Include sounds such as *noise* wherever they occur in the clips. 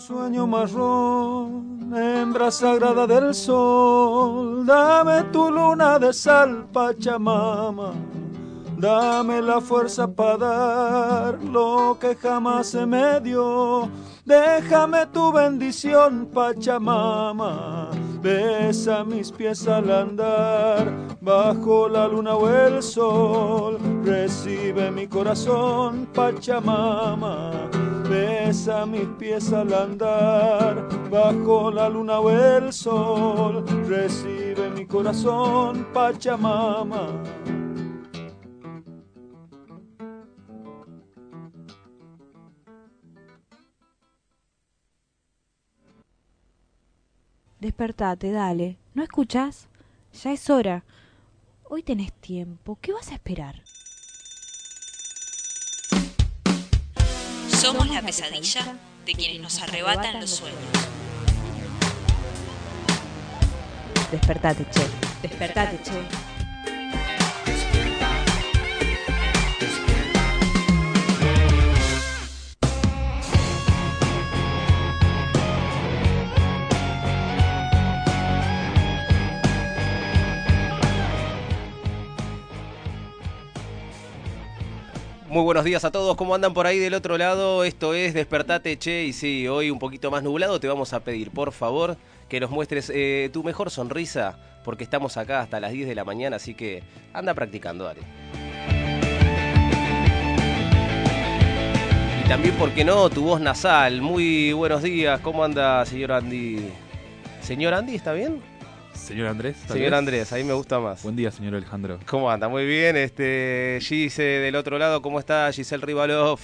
sueño marrón, hembra sagrada del sol, dame tu luna de sal, Pachamama. Dame la fuerza para dar lo que jamás se me dio. Déjame tu bendición, Pachamama. Besa mis pies al andar, bajo la luna o el sol. Recibe mi corazón, Pachamama. Besa mis pies al andar, bajo la luna o el sol. Recibe mi corazón, Pachamama. Despertate, dale. ¿No escuchas? Ya es hora. Hoy tenés tiempo. ¿Qué vas a esperar? Somos la pesadilla de quienes nos arrebatan los sueños. Despertate, che. Despertate, che. Muy buenos días a todos, ¿cómo andan por ahí del otro lado? Esto es Despertate Che y sí, hoy un poquito más nublado te vamos a pedir, por favor, que nos muestres eh, tu mejor sonrisa, porque estamos acá hasta las 10 de la mañana, así que anda practicando, dale. Y también, ¿por qué no? Tu voz nasal. Muy buenos días, ¿cómo anda, señor Andy? ¿Señor Andy, está bien? Señor Andrés. Señor vez. Andrés, ahí me gusta más. Buen día, señor Alejandro. ¿Cómo anda? Muy bien. Este, Gise del otro lado, ¿cómo está? Giselle Rivalov.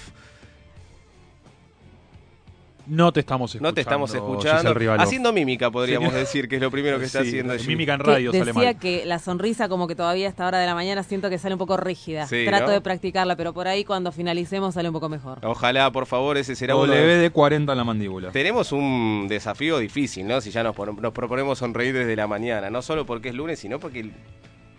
No te estamos escuchando. No te estamos escuchando. Haciendo mímica, podríamos decir, que es lo primero que está Sí, haciendo. Mímica en Que radio sale decía mal. que la sonrisa como que todavía a esta hora de la mañana siento que sale un poco rígida. Sí, Trato ¿no? de practicarla, pero por ahí cuando finalicemos sale un poco mejor. Ojalá, por favor, ese será uno. de- WD 40 en la mandíbula. Tenemos un desafío difícil, ¿no? Si ya nos, nos proponemos sonreír desde la mañana. No solo porque es lunes, sino porque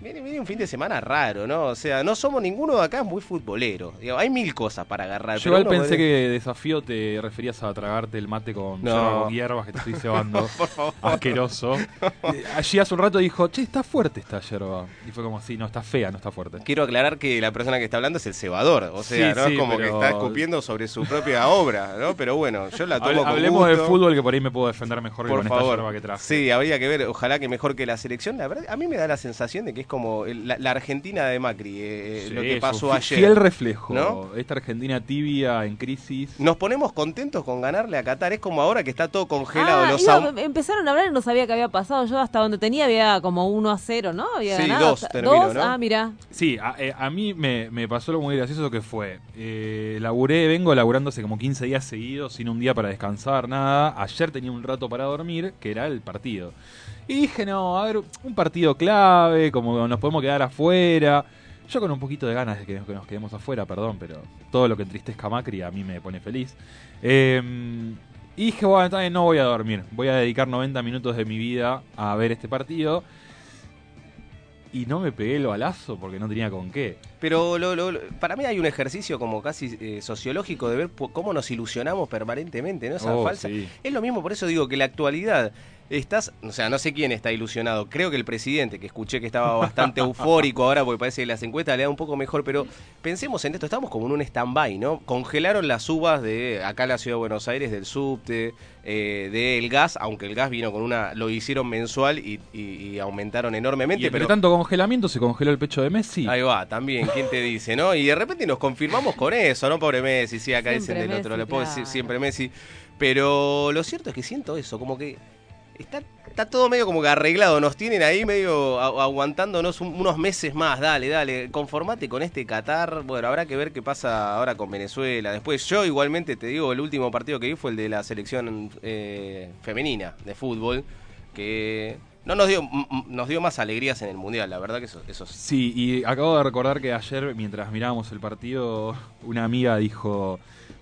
viene, viene un fin de semana raro, ¿no? O sea, no somos ninguno de acá muy futbolero. Digo, hay mil cosas para agarrar. Yo igual pensé puede- que desafío te referías a tragarte el mate con No. yerba con hierbas que te estoy *laughs* cebando. Por favor. Asqueroso. Eh, Allí hace un rato dijo, che, está fuerte esta yerba. Y fue como, sí, no, está fea, no está fuerte. Quiero aclarar que la persona que está hablando es el cebador. O sea, Sí, ¿no? sí, es como que está escupiendo sobre su propia *laughs* obra, ¿no? Pero bueno, yo la tomo con hablemos de fútbol que por ahí me puedo defender mejor que Por esta favor. yerba que traje. Sí, habría que ver, ojalá que mejor que la selección. La verdad, a mí me da la sensación de que es como el- la, la Argentina de Macri, eh, Sí, lo que pasó fi- ayer. Fiel reflejo. ¿no? Esta Argentina tibia, en crisis. Nos ponemos contentos con ganarle a Qatar. Es como ahora que está todo congelado. Ah, los iba- empezaron a hablar y no sabía qué había pasado. Yo hasta donde tenía había como 1 a 0, ¿no? Había Sí, ganado. dos Hasta- terminó, dos, ¿no? ah, mira. Sí, a, eh, a mí me, me pasó lo muy gracioso que fue. Eh, laburé, vengo laburando hace como 15 días seguidos, sin un día para descansar, nada. Ayer tenía un rato para dormir, que era el partido. Y dije, no, a ver, un partido clave, como nos podemos quedar afuera. Yo con un poquito de ganas de que nos, que nos quedemos afuera, perdón, pero todo lo que entristezca a Macri a mí me pone feliz. Eh, y dije, bueno, bien, no voy a dormir. Voy a dedicar 90 minutos de mi vida a ver este partido. Y no me pegué el balazo porque no tenía con qué. Pero lo- para mí hay un ejercicio como casi eh, sociológico de ver cómo nos ilusionamos permanentemente, ¿no? Esa Oh, falsa. sí. Es lo mismo, por eso digo que la actualidad. Estás, o sea, no sé quién está ilusionado. Creo que el presidente, que escuché que estaba bastante eufórico ahora, porque parece que las encuestas le dan un poco mejor, pero pensemos en esto, estamos como en un stand-by, ¿no? Congelaron las uvas de acá en la ciudad de Buenos Aires, del subte, eh, del gas, aunque el gas vino con una, lo hicieron mensual y, y- y aumentaron enormemente, Y entre pero tanto congelamiento se congeló el pecho de Messi. Ahí va, también, ¿quién te dice, no? Y de repente nos confirmamos con eso, ¿no? Pobre Messi, sí, acá Siempre dicen del otro, le puedo claro. decir siempre Messi. Pero lo cierto es que siento eso, como que está, está todo medio como que arreglado, nos tienen ahí medio aguantándonos un- unos meses más, dale, dale, conformate con este Qatar, bueno, habrá que ver qué pasa ahora con Venezuela. Después yo igualmente te digo, el último partido que vi fue el de la selección eh, femenina de fútbol, que no nos dio, nos dio más alegrías en el Mundial, la verdad que eso. Sí, y acabo de recordar que ayer, mientras mirábamos el partido, una amiga dijo,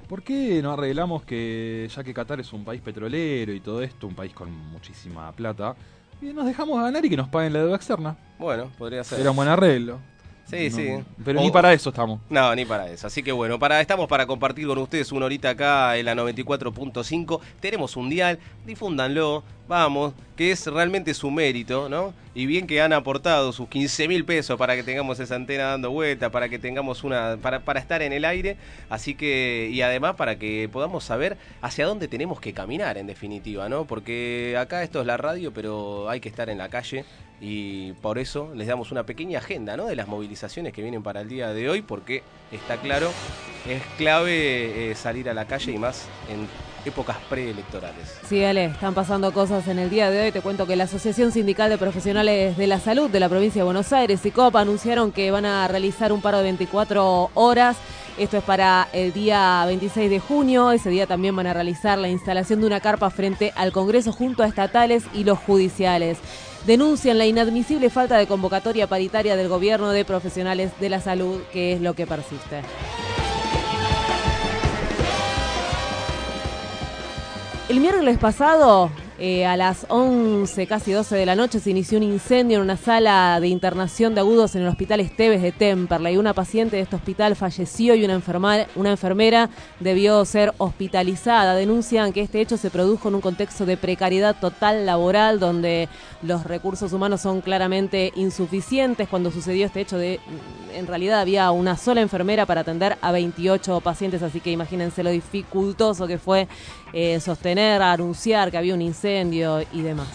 ¿por qué no arreglamos que, ya que Qatar es un país petrolero y todo esto, un país con muchísima plata, y nos dejamos ganar y que nos paguen la deuda externa? Bueno, podría ser. Era un buen arreglo. Sí, No, sí. Pero O- ni para eso estamos. No, ni para eso. Así que bueno, para, estamos para compartir con ustedes una horita acá en la 94.5. Tenemos un dial, difúndanlo, vamos, que es realmente su mérito, ¿no? Y bien que han aportado sus 15 mil pesos para que tengamos esa antena dando vuelta, para que tengamos una, para, para estar en el aire. Así que, y además para que podamos saber hacia dónde tenemos que caminar en definitiva, ¿no? Porque acá esto es la radio, pero hay que estar en la calle y por eso les damos una pequeña agenda de las movilizaciones que vienen para el día de hoy, porque está claro, es clave eh, salir a la calle y más en épocas preelectorales. Sí, Ale, están pasando cosas en el día de hoy. Te cuento que la Asociación Sindical de Profesionales de la Salud de la provincia de Buenos Aires y COP anunciaron que van a realizar un paro de 24 horas. Esto es para el día 26 de junio. Ese día también van a realizar la instalación de una carpa frente al Congreso junto a estatales y los judiciales. Denuncian la inadmisible falta de convocatoria paritaria del gobierno de profesionales de la salud, que es lo que persiste. El miércoles pasado, eh, a las 11, casi 12 de la noche, se inició un incendio en una sala de internación de agudos en el Hospital Esteves de Temperley. Una paciente de este hospital falleció y una, enferma- una enfermera debió ser hospitalizada. Denuncian que este hecho se produjo en un contexto de precariedad total laboral, donde los recursos humanos son claramente insuficientes. Cuando sucedió este hecho, de, en realidad había una sola enfermera para atender a 28 pacientes, así que imagínense lo dificultoso que fue eh, sostener, anunciar que había un incendio y demás.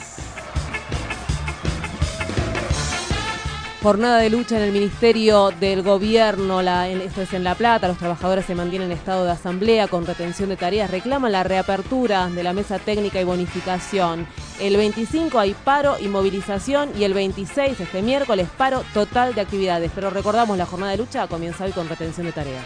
Jornada de lucha en el Ministerio del Gobierno, la- esto es en La Plata, los trabajadores se mantienen en estado de asamblea con retención de tareas, reclaman la reapertura de la mesa técnica y bonificación. El 25 hay paro y movilización y el 26, este miércoles, paro total de actividades. Pero recordamos, la jornada de lucha comienza hoy con retención de tareas.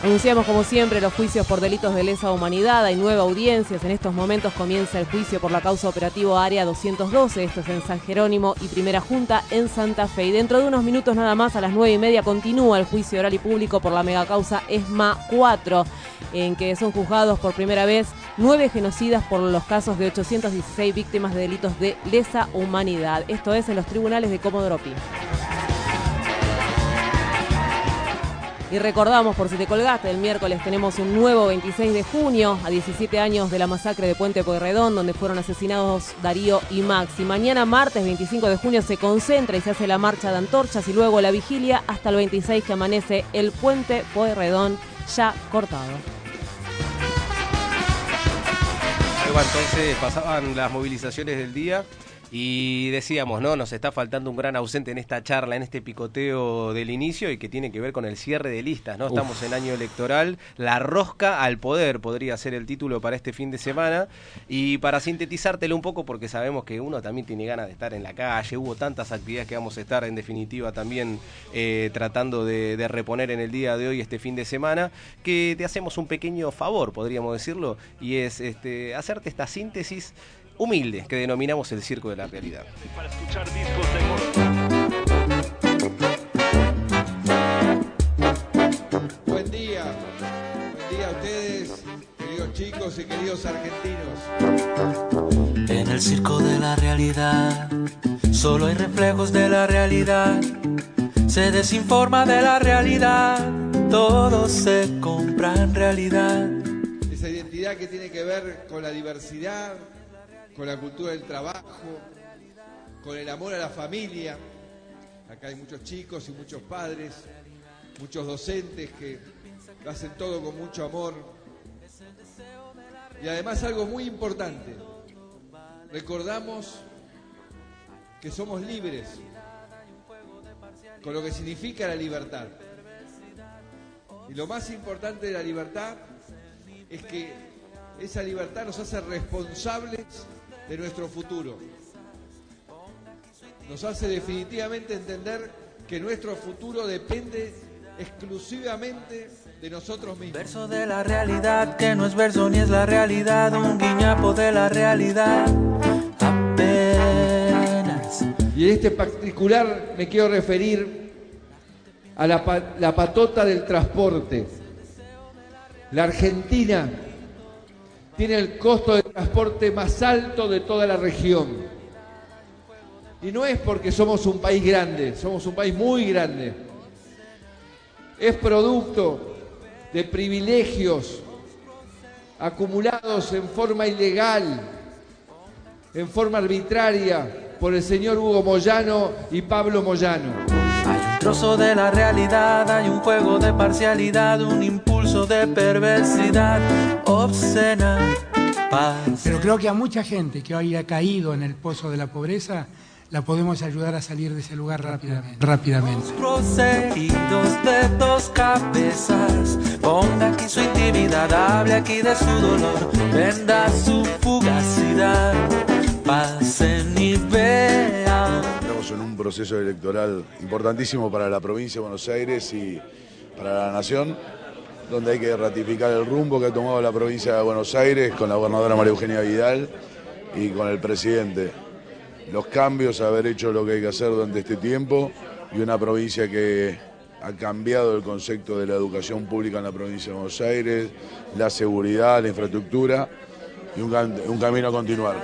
Anunciamos como siempre los juicios por delitos de lesa humanidad. Hay nueve audiencias. En estos momentos comienza el juicio por la causa operativo Área 212. Esto es en San Jerónimo y Primera Junta en Santa Fe. Y dentro de unos minutos nada más, a las nueve y media, continúa el juicio oral y público por la megacausa ESMA 4, en que son juzgados por primera vez nueve genocidas por los casos de 816 víctimas de delitos de lesa humanidad. Esto es en los tribunales de Comodoro Pi. Y recordamos, por si te colgaste, el miércoles tenemos un nuevo 26 de junio, a 17 años de la masacre de Puente Pueyrredón, donde fueron asesinados Darío y Max. Y mañana, martes 25 de junio, se concentra y se hace la marcha de antorchas y luego la vigilia hasta el 26 que amanece el Puente Pueyrredón ya cortado. Ahí va, entonces pasaban las movilizaciones del día y decíamos, ¿no? Nos está faltando un gran ausente en esta charla, en este picoteo del inicio y que tiene que ver con el cierre de listas, ¿no? Estamos en año electoral, la rosca al poder podría ser el título para este fin de semana y para sintetizártelo un poco porque sabemos que uno también tiene ganas de estar en la calle, hubo tantas actividades que vamos a estar en definitiva también eh, tratando de, de reponer en el día de hoy, este fin de semana, que te hacemos un pequeño favor, podríamos decirlo, y es este, hacerte esta síntesis humilde que denominamos el circo de la realidad. para escuchar discos de Buen día, buen día a ustedes, queridos chicos y queridos argentinos. En el circo de la realidad, solo hay reflejos de la realidad. Se desinforma de la realidad, todo se compra en realidad. Esa identidad que tiene que ver con la diversidad, con la cultura del trabajo, con el amor a la familia. Acá hay muchos chicos y muchos padres, muchos docentes que lo hacen todo con mucho amor. Y además algo muy importante, recordamos que somos libres, con lo que significa la libertad. Y lo más importante de la libertad es que esa libertad nos hace responsables de nuestro futuro. Nos hace definitivamente entender que nuestro futuro depende exclusivamente de nosotros mismos. Verso de la realidad, que no es verso ni es la realidad, un guiñapo de la realidad. Apenas. Y en este particular me quiero referir a la, la patota del transporte. La Argentina tiene el costo de transporte más alto de toda la región. Y no es porque somos un país grande, somos un país muy grande. Es producto de privilegios acumulados en forma ilegal, en forma arbitraria por el señor Hugo Moyano y Pablo Moyano. Hay un trozo de la realidad, hay un juego de parcialidad, un impulso de perversidad obscena. Paz. Pero creo que a mucha gente que hoy ha caído en el pozo de la pobreza, la podemos ayudar a salir de ese lugar rápidamente. rápidamente. Poseídos de dos cabezas, ponga aquí su intimidad, hable aquí de su dolor, venda su fugacidad, pasen y vean. Estamos en un proceso electoral importantísimo para la provincia de Buenos Aires y para la nación, donde hay que ratificar el rumbo que ha tomado la provincia de Buenos Aires con la gobernadora María Eugenia Vidal y con el presidente. Los cambios, haber hecho lo que hay que hacer durante este tiempo y una provincia que ha cambiado el concepto de la educación pública en la provincia de Buenos Aires, la seguridad, la infraestructura y un, cam- un camino a continuar.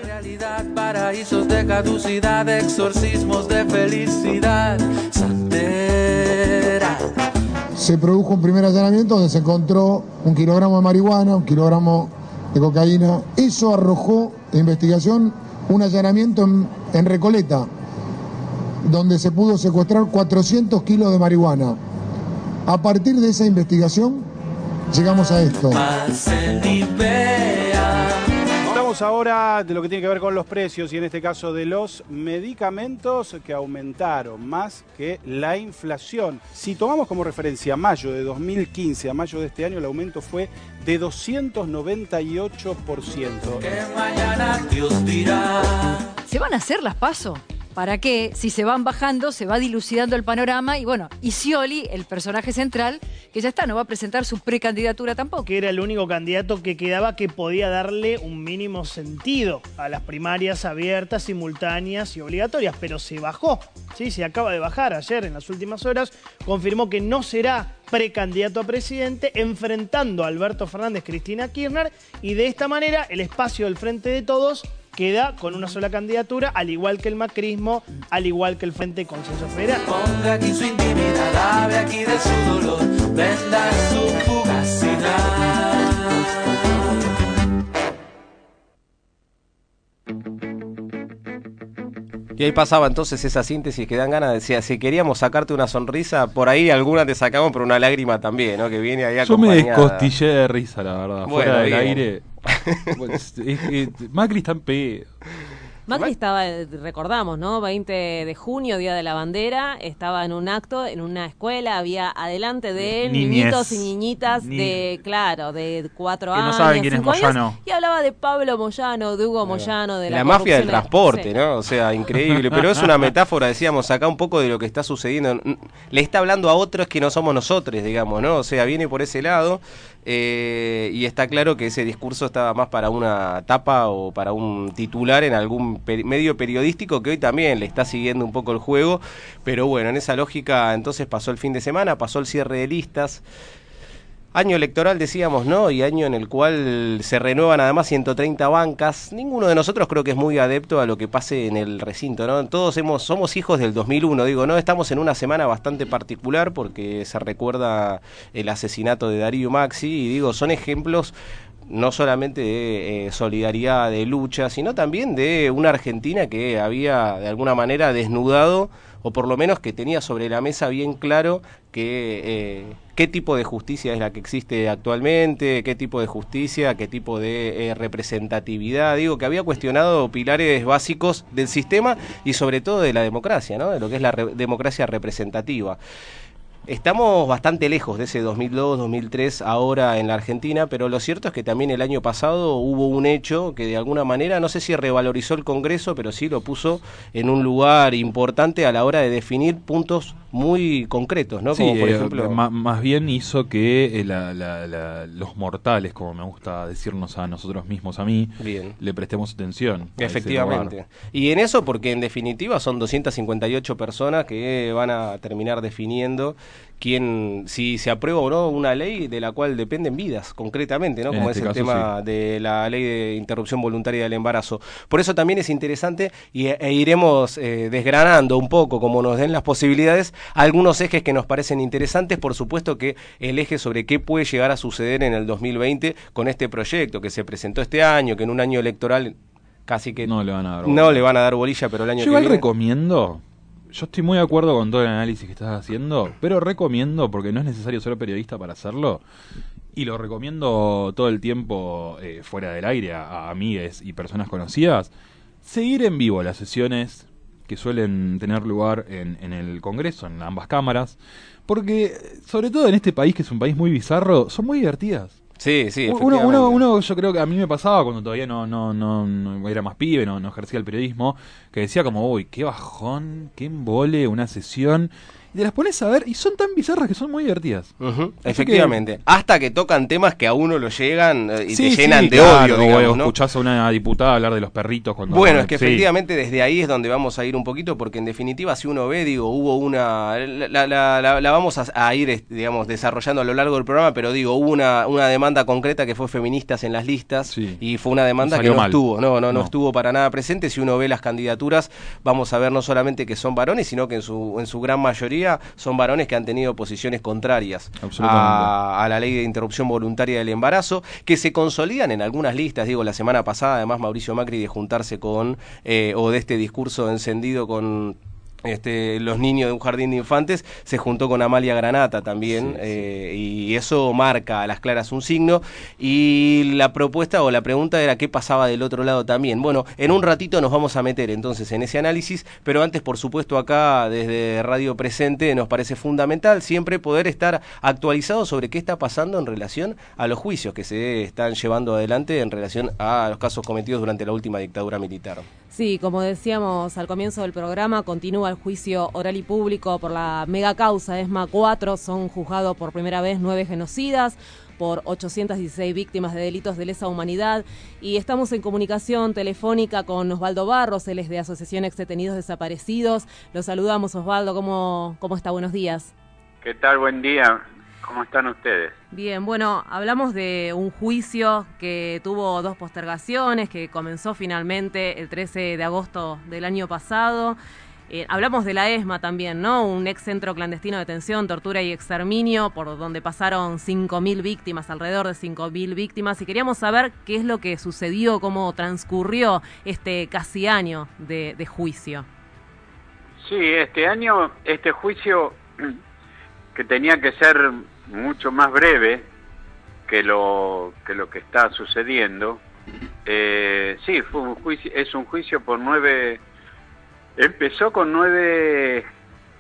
Paraísos de caducidad, exorcismos de felicidad, santera. Se produjo un primer allanamiento donde se encontró un kilogramo de marihuana, un kilogramo de cocaína. Eso arrojó investigación un allanamiento en, en Recoleta, donde se pudo secuestrar 400 kilos de marihuana. A partir de esa investigación llegamos a esto. Hablamos ahora de lo que tiene que ver con los precios y en este caso de los medicamentos que aumentaron más que la inflación. Si tomamos como referencia mayo de 2015 a mayo de este año, el aumento fue de 298%. Que mañana Dios dirá. ¿Se van a hacer las paso? ¿Para qué? Si se van bajando, se va dilucidando el panorama y bueno, y Scioli, el personaje central, que ya está, no va a presentar su precandidatura tampoco. que era el único candidato que quedaba que podía darle un mínimo sentido a las primarias abiertas, simultáneas y obligatorias, pero se bajó, ¿sí? se acaba de bajar ayer en las últimas horas, confirmó que no será precandidato a presidente, enfrentando a Alberto Fernández, Cristina Kirchner, y de esta manera el espacio del Frente de Todos queda con una sola candidatura, al igual que el macrismo, al igual que el Frente de Consenso Federal. Ponga aquí su intimidad, aquí de su dolor, venda su fugacidad. Y ahí pasaba entonces esa síntesis que dan ganas, decía, si queríamos sacarte una sonrisa, por ahí alguna te sacamos, pero una lágrima también, ¿no? Que viene ahí Yo me acompañada. descostillé de risa, la verdad. Bueno, Fuera del bien. aire. *laughs* Pues, es Macri está en pedo. Macri estaba, eh, recordamos, ¿no? 20 de junio, Día de la Bandera, estaba en un acto, en una escuela, había adelante de él Niñez. niñitos y niñitas Ni- de, claro, de cuatro Que no años, saben quién es años, Moyano. y hablaba de Pablo Moyano, de Hugo Moyano, de la, La, mafia del transporte, Sí. ¿no? O sea, increíble. Pero es una metáfora, decíamos, acá un poco de lo que está sucediendo. Le está hablando a otros que no somos nosotros, digamos, ¿no? O sea, viene por ese lado. Eh, y está claro que ese discurso estaba más para una tapa o para un titular en algún peri- medio periodístico que hoy también le está siguiendo un poco el juego. Pero bueno, en esa lógica entonces pasó el fin de semana, pasó el cierre de listas. Año electoral decíamos, ¿no? Y año en el cual se renuevan además 130 bancas. Ninguno de nosotros creo que es muy adepto a lo que pase en el recinto, ¿no? Todos hemos, somos hijos del 2001, digo, ¿no? Estamos en una semana bastante particular porque se recuerda el asesinato de Darío Maxi y digo, son ejemplos no solamente de eh, solidaridad, de lucha, sino también de una Argentina que había de alguna manera desnudado o por lo menos que tenía sobre la mesa bien claro que eh, qué tipo de justicia es la que existe actualmente, qué tipo de justicia, qué tipo de eh, representatividad, digo que había cuestionado pilares básicos del sistema y sobre todo de la democracia, ¿no? de lo que es la re- democracia representativa. Estamos bastante lejos de ese 2002-2003 ahora en la Argentina, pero lo cierto es que también el año pasado hubo un hecho que de alguna manera, no sé si revalorizó el Congreso, pero sí lo puso en un lugar importante a la hora de definir puntos muy concretos, ¿no? Sí, Como por eh, ejemplo... ma- más bien hizo que eh, la- la- la- los mortales, como me gusta decirnos a nosotros mismos, a mí, Bien. le prestemos atención. Efectivamente. Y en eso, porque en definitiva son 258 personas que van a terminar definiendo quién, si se aprueba o no una ley de la cual dependen vidas, concretamente, ¿no? Como este es el caso, tema de la ley de interrupción voluntaria del embarazo. Por eso también es interesante y, e iremos eh, desgranando un poco, como nos den las posibilidades, algunos ejes que nos parecen interesantes. Por supuesto que el eje sobre qué puede llegar a suceder en el 2020 con este proyecto que se presentó este año, que en un año electoral casi que no le van a dar no le van a dar bolilla, pero el año Yo que igual viene recomiendo, yo estoy muy de acuerdo con todo el análisis que estás haciendo, pero recomiendo, porque no es necesario ser periodista para hacerlo, y lo recomiendo todo el tiempo eh, fuera del aire a, a amigues y personas conocidas, seguir en vivo las sesiones que suelen tener lugar en, en el Congreso, en ambas cámaras, porque sobre todo en este país, que es un país muy bizarro, son muy divertidas. Sí, sí, Uno, uno, uno, yo creo que a mí me pasaba cuando todavía no, no, no, no era más pibe, no, no ejercía el periodismo, que decía como, uy, qué bajón, qué embole, una sesión. Y te las pones a ver y son tan bizarras que son muy divertidas. Efectivamente. Hasta que tocan temas que a uno lo llegan eh, y Sí, te llenan sí, de claro, odio, o digamos, ¿no? escuchás a una diputada hablar de los perritos cuando... Bueno, es que sí. efectivamente desde ahí es donde vamos a ir un poquito, porque en definitiva, si uno ve, digo, hubo una. La, la- la- la vamos a, a ir, digamos, desarrollando a lo largo del programa, pero digo, hubo una, una demanda concreta que fue feministas en las listas y fue una demanda que no mal. estuvo, no, no, no, No. estuvo para nada presente. Si uno ve las candidaturas, vamos a ver no solamente que son varones, sino que en su, en su gran mayoría son varones que han tenido posiciones contrarias a, a la ley de interrupción voluntaria del embarazo, que se consolidan en algunas listas. Digo, la semana pasada, además, Mauricio Macri de juntarse con, eh, o de este discurso encendido con este, los niños de un jardín de infantes, se juntó con Amalia Granata también, eh, y eso marca a las claras un signo. Y la propuesta o la pregunta era qué pasaba del otro lado también. Bueno, en un ratito nos vamos a meter entonces en ese análisis, pero antes, por supuesto, acá desde Radio Presente nos parece fundamental siempre poder estar actualizados sobre qué está pasando en relación a los juicios que se están llevando adelante en relación a los casos cometidos durante la última dictadura militar. Sí, como decíamos al comienzo del programa, continúa el juicio oral y público por la mega causa ESMA 4. Son juzgados por primera vez nueve genocidas por 816 víctimas de delitos de lesa humanidad y estamos en comunicación telefónica con Osvaldo Barros, él es de Asociación Ex Detenidos Desaparecidos. Los saludamos Osvaldo, ¿cómo, cómo está? Buenos días. ¿Qué tal? Buen día. ¿Cómo están ustedes? Bien, bueno, hablamos de un juicio que tuvo dos postergaciones, que comenzó finalmente el 13 de agosto del año pasado. Eh, hablamos de la ESMA también, ¿no? Un ex centro clandestino de detención, tortura y exterminio, por donde pasaron 5.000 víctimas, alrededor de 5.000 víctimas. Y queríamos saber qué es lo que sucedió, cómo transcurrió este casi año de, de juicio. Sí, este año, este juicio que tenía que ser mucho más breve que lo que, lo que está sucediendo, eh, sí, fue un juicio, es un juicio por nueve, empezó con nueve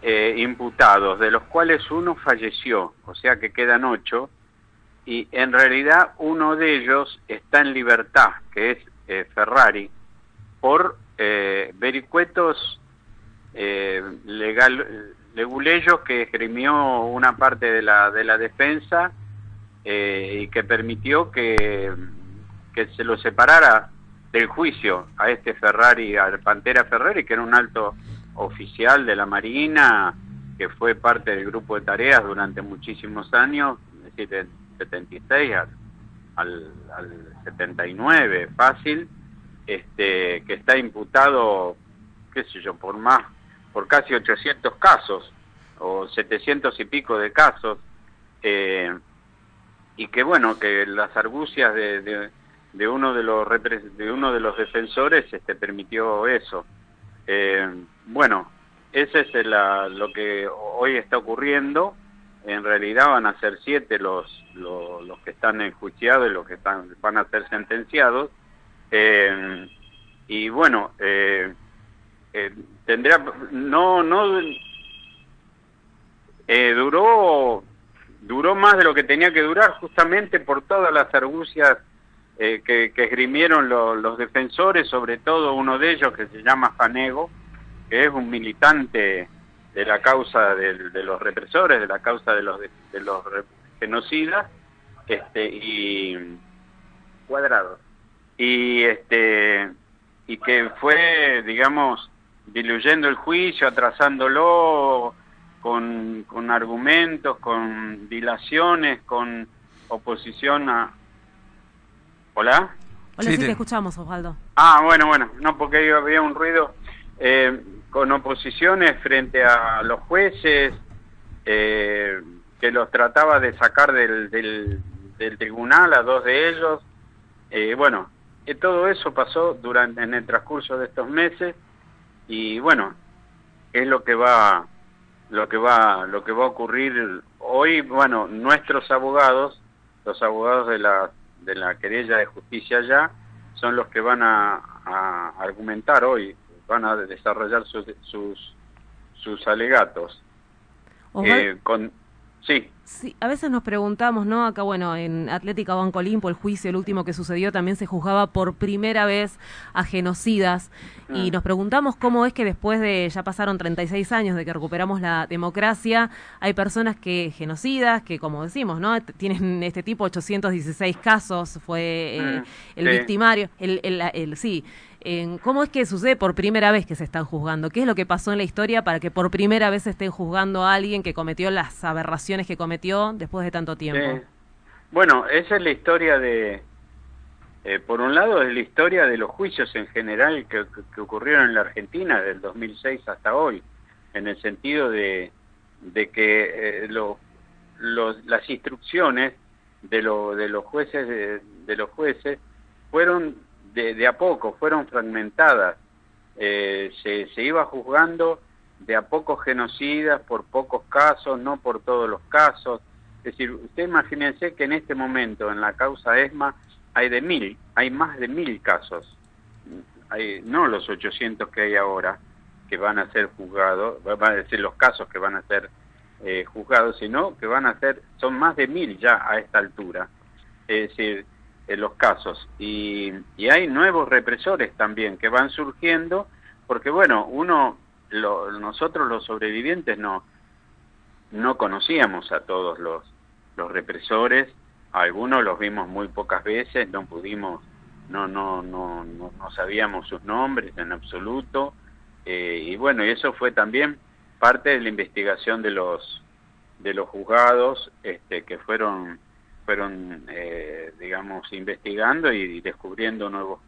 eh, imputados, de los cuales uno falleció, o sea que quedan ocho, y en realidad uno de ellos está en libertad, que es eh, Ferrari, por vericuetos legal, leguleyos que esgrimió una parte de la, de la defensa eh, y que permitió que, que se lo separara del juicio a este Ferrari, al Pantera Ferrari, que era un alto oficial de la Marina, que fue parte del grupo de tareas durante muchísimos años, es decir, del 76 al, al, al 79, fácil, este, que está imputado, qué sé yo, por más, por casi 800 casos, o 700 y pico de casos, eh, y que bueno, que las argucias de, de, de uno de los de uno de los defensores este, permitió eso. Eh, bueno, ese es la- lo que hoy está ocurriendo. En realidad van a ser siete los, los, los que están enjuiciados y los que están, van a ser sentenciados. Eh, y bueno, eh, eh, tendría no no eh, duró duró más de lo que tenía que durar justamente por todas las argucias eh, que, que esgrimieron lo- los defensores, sobre todo uno de ellos que se llama Fanego, que es un militante de la causa de, los represores, de la causa de los, de, de los genocidas, este, y cuadrado, y este y que fue, digamos, diluyendo el juicio, atrasándolo, con, con argumentos, con dilaciones, con oposición a... ¿Hola? Hola, sí, te... escuchamos, Osvaldo. Ah, bueno, bueno, no, porque había un ruido. Eh, con oposiciones frente a los jueces, eh, que los trataba de sacar del, del, del tribunal a dos de ellos. Eh, bueno, eh, todo eso pasó durante en el transcurso de estos meses y bueno, es lo que va lo que va lo que va a ocurrir hoy, bueno, nuestros abogados, los abogados de la de la querella de justicia ya son los que van a, a argumentar hoy, van a desarrollar sus sus, sus alegatos. Eh, con Sí. Sí, a veces nos preguntamos, ¿no? Acá, bueno, en Atlética Banco Olimpo, el juicio, el último que sucedió, también se juzgaba por primera vez a genocidas. Y mm. nos preguntamos cómo es que después de, ya pasaron 36 años de que recuperamos la democracia, hay personas que, genocidas, que como decimos, ¿no? Tienen este tipo 816 casos, fue eh, mm, el victimario, el, el, el, sí cómo es que sucede por primera vez que se están juzgando, qué es lo que pasó en la historia para que por primera vez se estén juzgando a alguien que cometió las aberraciones que cometió después de tanto tiempo. Bueno, esa es la historia de, eh, por un lado es la historia de los juicios en general que, ocurrieron en la Argentina desde el 2006 hasta hoy, en el sentido de, de que eh, las instrucciones de, lo, de los jueces de los jueces fueron de, a poco, fueron fragmentadas. Eh, se, se iba juzgando de a poco genocidas por pocos casos, no por todos los casos. Es decir, usted imagínense que en este momento en la causa ESMA hay de mil, hay más de mil casos. Hay, no los 800 que hay ahora que van a ser juzgados, van a decir los casos que van a ser eh, juzgados, sino que van a ser, son más de mil ya a esta altura. Es decir, en los casos. Y, y, hay nuevos represores también que van surgiendo, porque bueno, uno, lo, nosotros los sobrevivientes no, no conocíamos a todos los, los represores, algunos los vimos muy pocas veces, no pudimos, no, no, no, no, no sabíamos sus nombres en absoluto, eh, y bueno, y eso fue también parte de la investigación de los de los juzgados este, que fueron fueron, eh, digamos, investigando y descubriendo nuevos,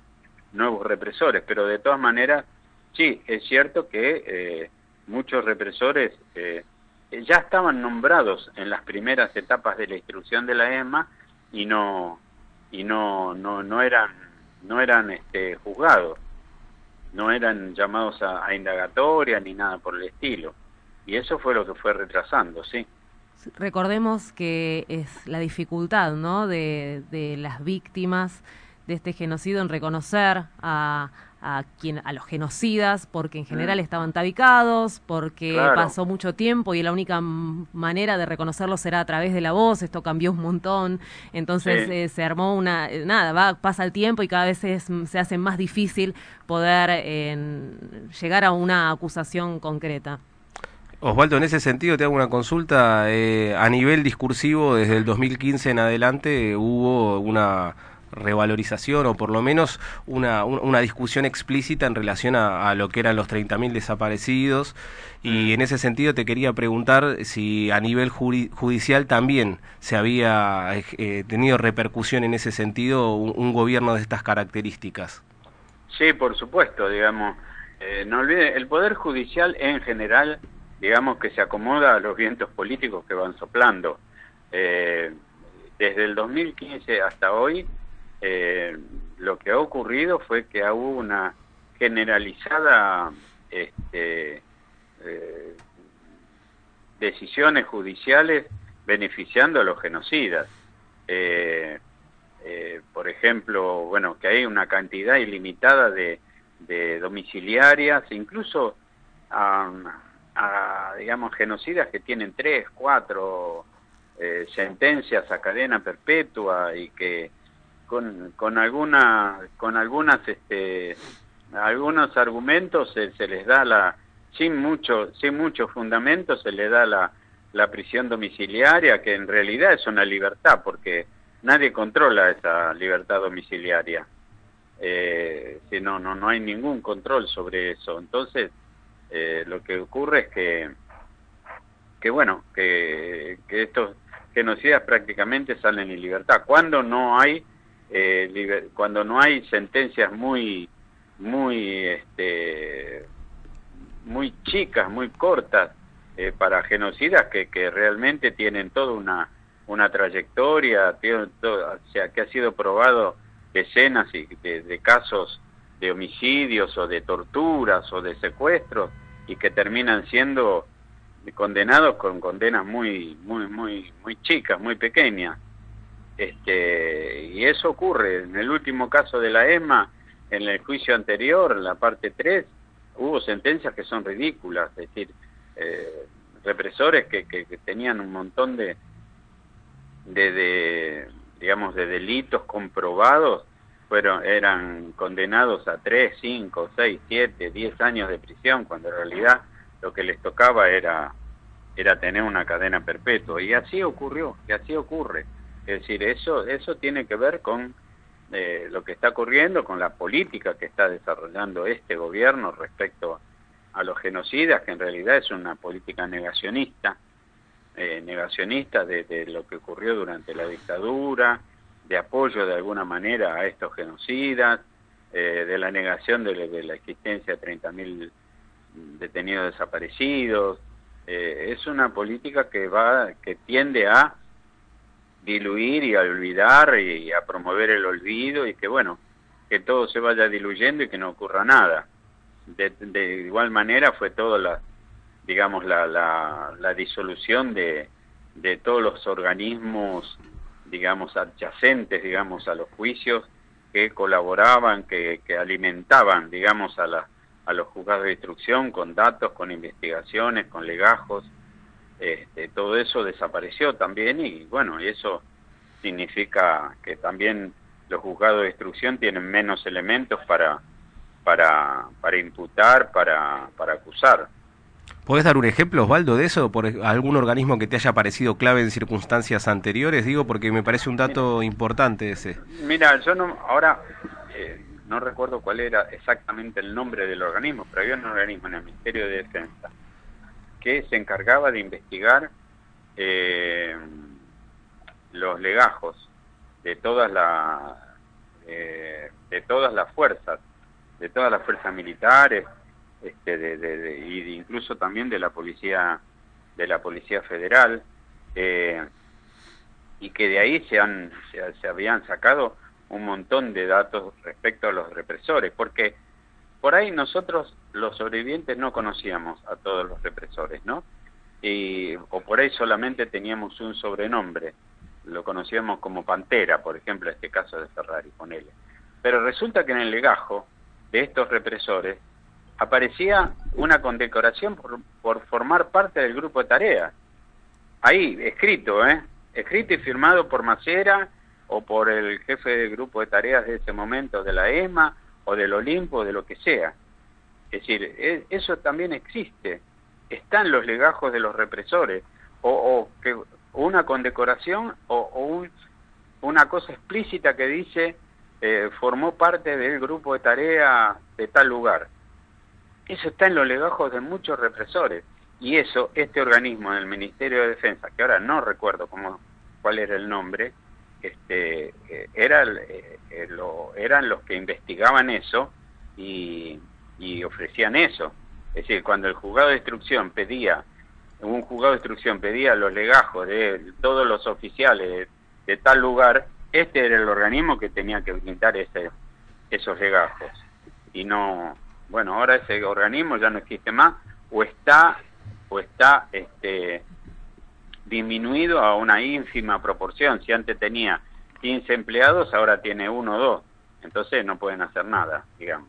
nuevos represores. Pero de todas maneras, sí, es cierto que eh, muchos represores eh, ya estaban nombrados en las primeras etapas de la instrucción de la ESMA y no y no no no eran no eran este juzgados. No eran llamados a indagatoria ni nada por el estilo. Y eso fue lo que fue retrasando sí recordemos que es la dificultad ¿no? de, de las víctimas de este genocidio en reconocer a, a, quien, a los genocidas porque en mm. general estaban tabicados, porque pasó mucho tiempo y la única manera de reconocerlos era a través de la voz, esto cambió un montón, entonces eh, se armó una, eh, nada, va, pasa el tiempo y cada vez se hace más difícil poder llegar a una acusación concreta. Osvaldo, en ese sentido te hago una consulta. Eh, a nivel discursivo, desde el 2015 en adelante hubo una revalorización o por lo menos una, una discusión explícita en relación a, lo que eran los 30.000 desaparecidos y mm. en ese sentido te quería preguntar si a nivel judicial también se había eh, tenido repercusión en ese sentido un, gobierno de estas características. Sí, por supuesto, digamos. Eh, no olvide, el Poder Judicial en general digamos que se acomoda a los vientos políticos que van soplando. Eh, desde el 2015 hasta hoy, eh, lo que ha ocurrido fue que hubo una generalizada este, eh, decisiones judiciales beneficiando a los genocidas. por ejemplo, bueno, que hay una cantidad ilimitada de, de domiciliarias, incluso a, digamos, genocidas que tienen tres, cuatro eh, sentencias a cadena perpetua y que con, con alguna, con algunas, este, algunos argumentos se, se les da la, sin mucho, sin mucho fundamento se le da la, la prisión domiciliaria, que en realidad es una libertad, porque nadie controla esa libertad domiciliaria. Eh, si no, no, no hay ningún control sobre eso. Entonces, eh, lo que ocurre es que que bueno, que, que estos genocidas prácticamente salen en libertad. Cuando no hay, eh, cuando no hay sentencias muy, muy, este, muy chicas, muy cortas eh, para genocidas que, que realmente tienen toda una, una trayectoria, tienen todo- o sea, que ha sido probado decenas de, de casos de homicidios o de torturas o de secuestros y que terminan siendo condenados con condenas muy muy muy muy chicas, muy pequeñas. Este, y eso ocurre en el último caso de la ESMA, en el juicio anterior, en la parte 3, hubo sentencias que son ridículas, es decir, eh, represores que, que, que tenían un montón de, de, de, digamos, de delitos comprobados, fueron, eran condenados a 3, 5, 6, 7, 10 años de prisión, cuando en realidad lo que les tocaba era, era tener una cadena perpetua. Y así ocurrió, y así ocurre. Es decir, eso, eso tiene que ver con eh, lo que está ocurriendo, con la política que está desarrollando este gobierno respecto a los genocidas, que en realidad es una política negacionista, eh, negacionista de, de lo que ocurrió durante la dictadura, de apoyo de alguna manera a estos genocidas, eh, de la negación de, la- existencia de 30.000 detenidos desaparecidos. Eh, es una política que va, que tiende a diluir y a olvidar y a promover el olvido y que bueno, que todo se vaya diluyendo y que no ocurra nada. De, de igual manera fue toda la, digamos, la, la, la disolución de, de todos los organismos, digamos, adyacentes, digamos, a los juicios que colaboraban, que, que alimentaban, digamos, a, la, a los juzgados de instrucción con datos, con investigaciones, con legajos. Este, todo eso desapareció también y bueno, eso significa que también los juzgados de instrucción tienen menos elementos para, para, para imputar, para, para acusar. ¿Podés dar un ejemplo, Osvaldo, de eso? ¿Por algún organismo que te haya parecido clave en circunstancias anteriores? Digo, porque me parece un dato importante ese. Mira, yo no, ahora eh, no recuerdo cuál era exactamente el nombre del organismo, pero había un organismo en el Ministerio de Defensa que se encargaba de investigar eh, los legajos de todas las eh, de todas las fuerzas, de todas las fuerzas militares, este, de, y incluso también de la policía de la policía federal. eh, y que de ahí se, han, se, se habían sacado un montón de datos respecto a los represores, porque por ahí nosotros los sobrevivientes no conocíamos a todos los represores, ¿no? Y, o por ahí solamente teníamos un sobrenombre, lo conocíamos como Pantera, por ejemplo, este caso de Ferrari, ponele. Pero resulta que en el legajo de estos represores aparecía una condecoración por, formar parte del grupo de tareas. Ahí, escrito, ¿eh? Escrito y firmado por Macera o por el jefe del grupo de tareas de ese momento de la EMA o del Olimpo, de lo que sea. Es decir, e- eso también existe. Están los legajos de los represores. O, o que una condecoración o, o un- una cosa explícita que dice eh, formó parte del grupo de tarea de tal lugar. Eso está en los legajos de muchos represores. Y eso, este organismo del Ministerio de Defensa, que ahora no recuerdo cómo, cuál era el nombre, este, eh, era, eh, eh, lo- eran los que investigaban eso y, y ofrecían eso. Es decir, cuando el juzgado de instrucción pedía, un juzgado de instrucción pedía los legajos de todos los oficiales de, de tal lugar, este era el organismo que tenía que brindar ese, esos legajos. Y no, bueno, ahora ese organismo ya no existe más o está o está este disminuido a una ínfima proporción. Si antes tenía 15 empleados, ahora tiene uno o dos. Entonces no pueden hacer nada, digamos.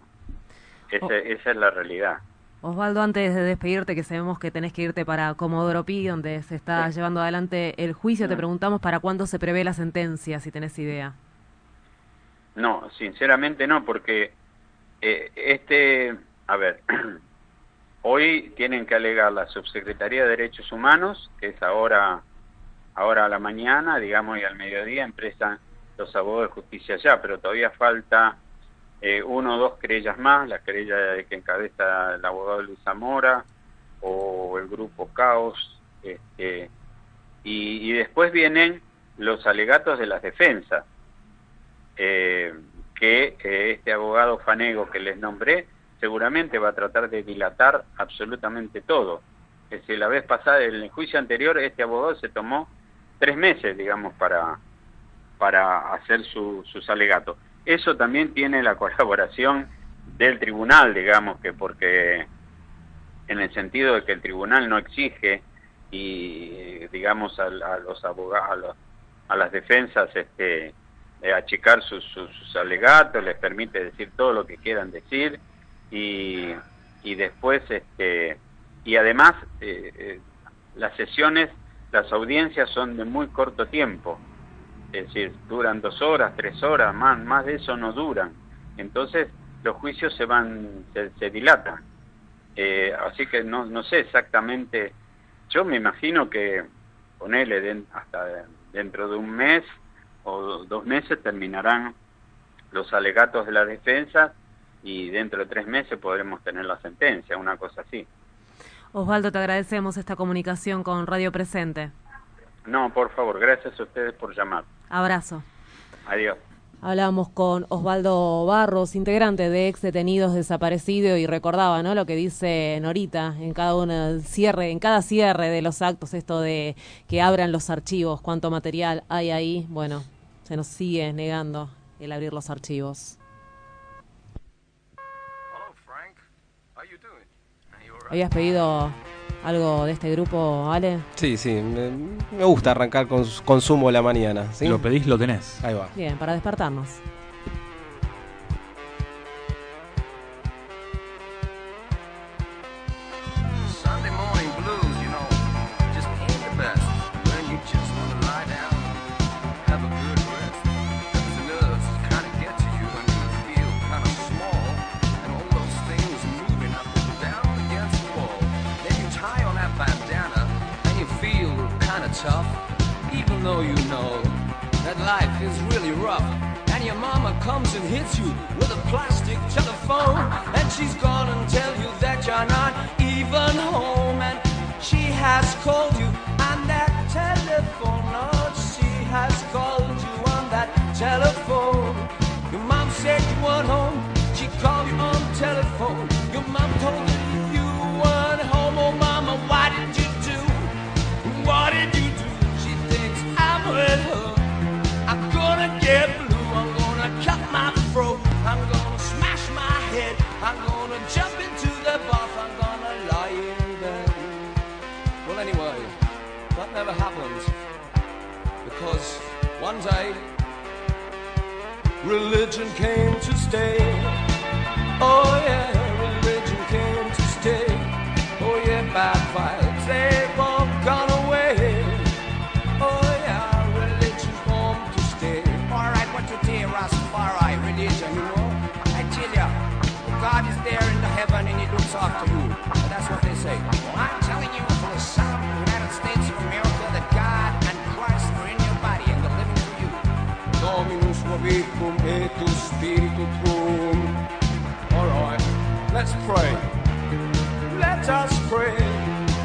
Ese- esa es la realidad. Osvaldo, antes de despedirte, que sabemos que tenés que irte para Comodoro Pi, donde se está llevando adelante el juicio, te Mm. preguntamos para cuándo se prevé la sentencia, si tenés idea. No, sinceramente no, porque eh, este, a ver, *clears throat* hoy tienen que alegar la Subsecretaría de Derechos Humanos, que es ahora, ahora a la mañana, digamos, y al mediodía empiezan los abogados de justicia ya, pero todavía falta eh, uno o dos querellas más, la querella que encabeza el abogado Luis Zamora o el grupo Caos, Este, y, y después vienen los alegatos de las defensas, eh, que eh, este abogado Fanego que les nombré seguramente va a tratar de dilatar absolutamente todo. Es decir, la vez pasada, en el juicio anterior, este abogado se tomó tres meses, digamos, para, para hacer su- sus alegatos. Eso también tiene la *laughs* colaboración del tribunal, digamos, que porque en el sentido de que el tribunal no exige y digamos a, a los abogados, a, a las defensas este eh, achicar sus, sus, alegatos, les permite decir todo lo que quieran decir y, y después este y además eh, eh, las sesiones, las audiencias son de muy corto tiempo, es decir, duran dos horas, tres horas, más, más de eso no duran. Entonces los juicios se van, se, se dilatan. Eh, así que no, no sé exactamente, yo me imagino que ponele hasta dentro de un mes o dos meses terminarán los alegatos de la defensa y dentro de tres meses podremos tener la sentencia, una cosa así. Osvaldo, te agradecemos esta comunicación con Radio Presente. No, por favor, gracias a ustedes por llamar. Abrazo. Adiós. Hablábamos con Osvaldo Barros, integrante de ex detenidos desaparecidos, y recordaba, ¿no? Lo que dice Norita en cada uno cierre, en cada cierre de los actos, esto de que abran los archivos, cuánto material hay ahí. Bueno, se nos sigue negando el abrir los archivos. ¿Habías pedido algo de este grupo, Ale? Sí, sí, me, me gusta arrancar con consumo la mañana. ¿sí? Lo pedís, lo tenés. Ahí va. Bien, para despertarnos. Dominus et tu spiritu tuum. All right, let's pray. Let us pray.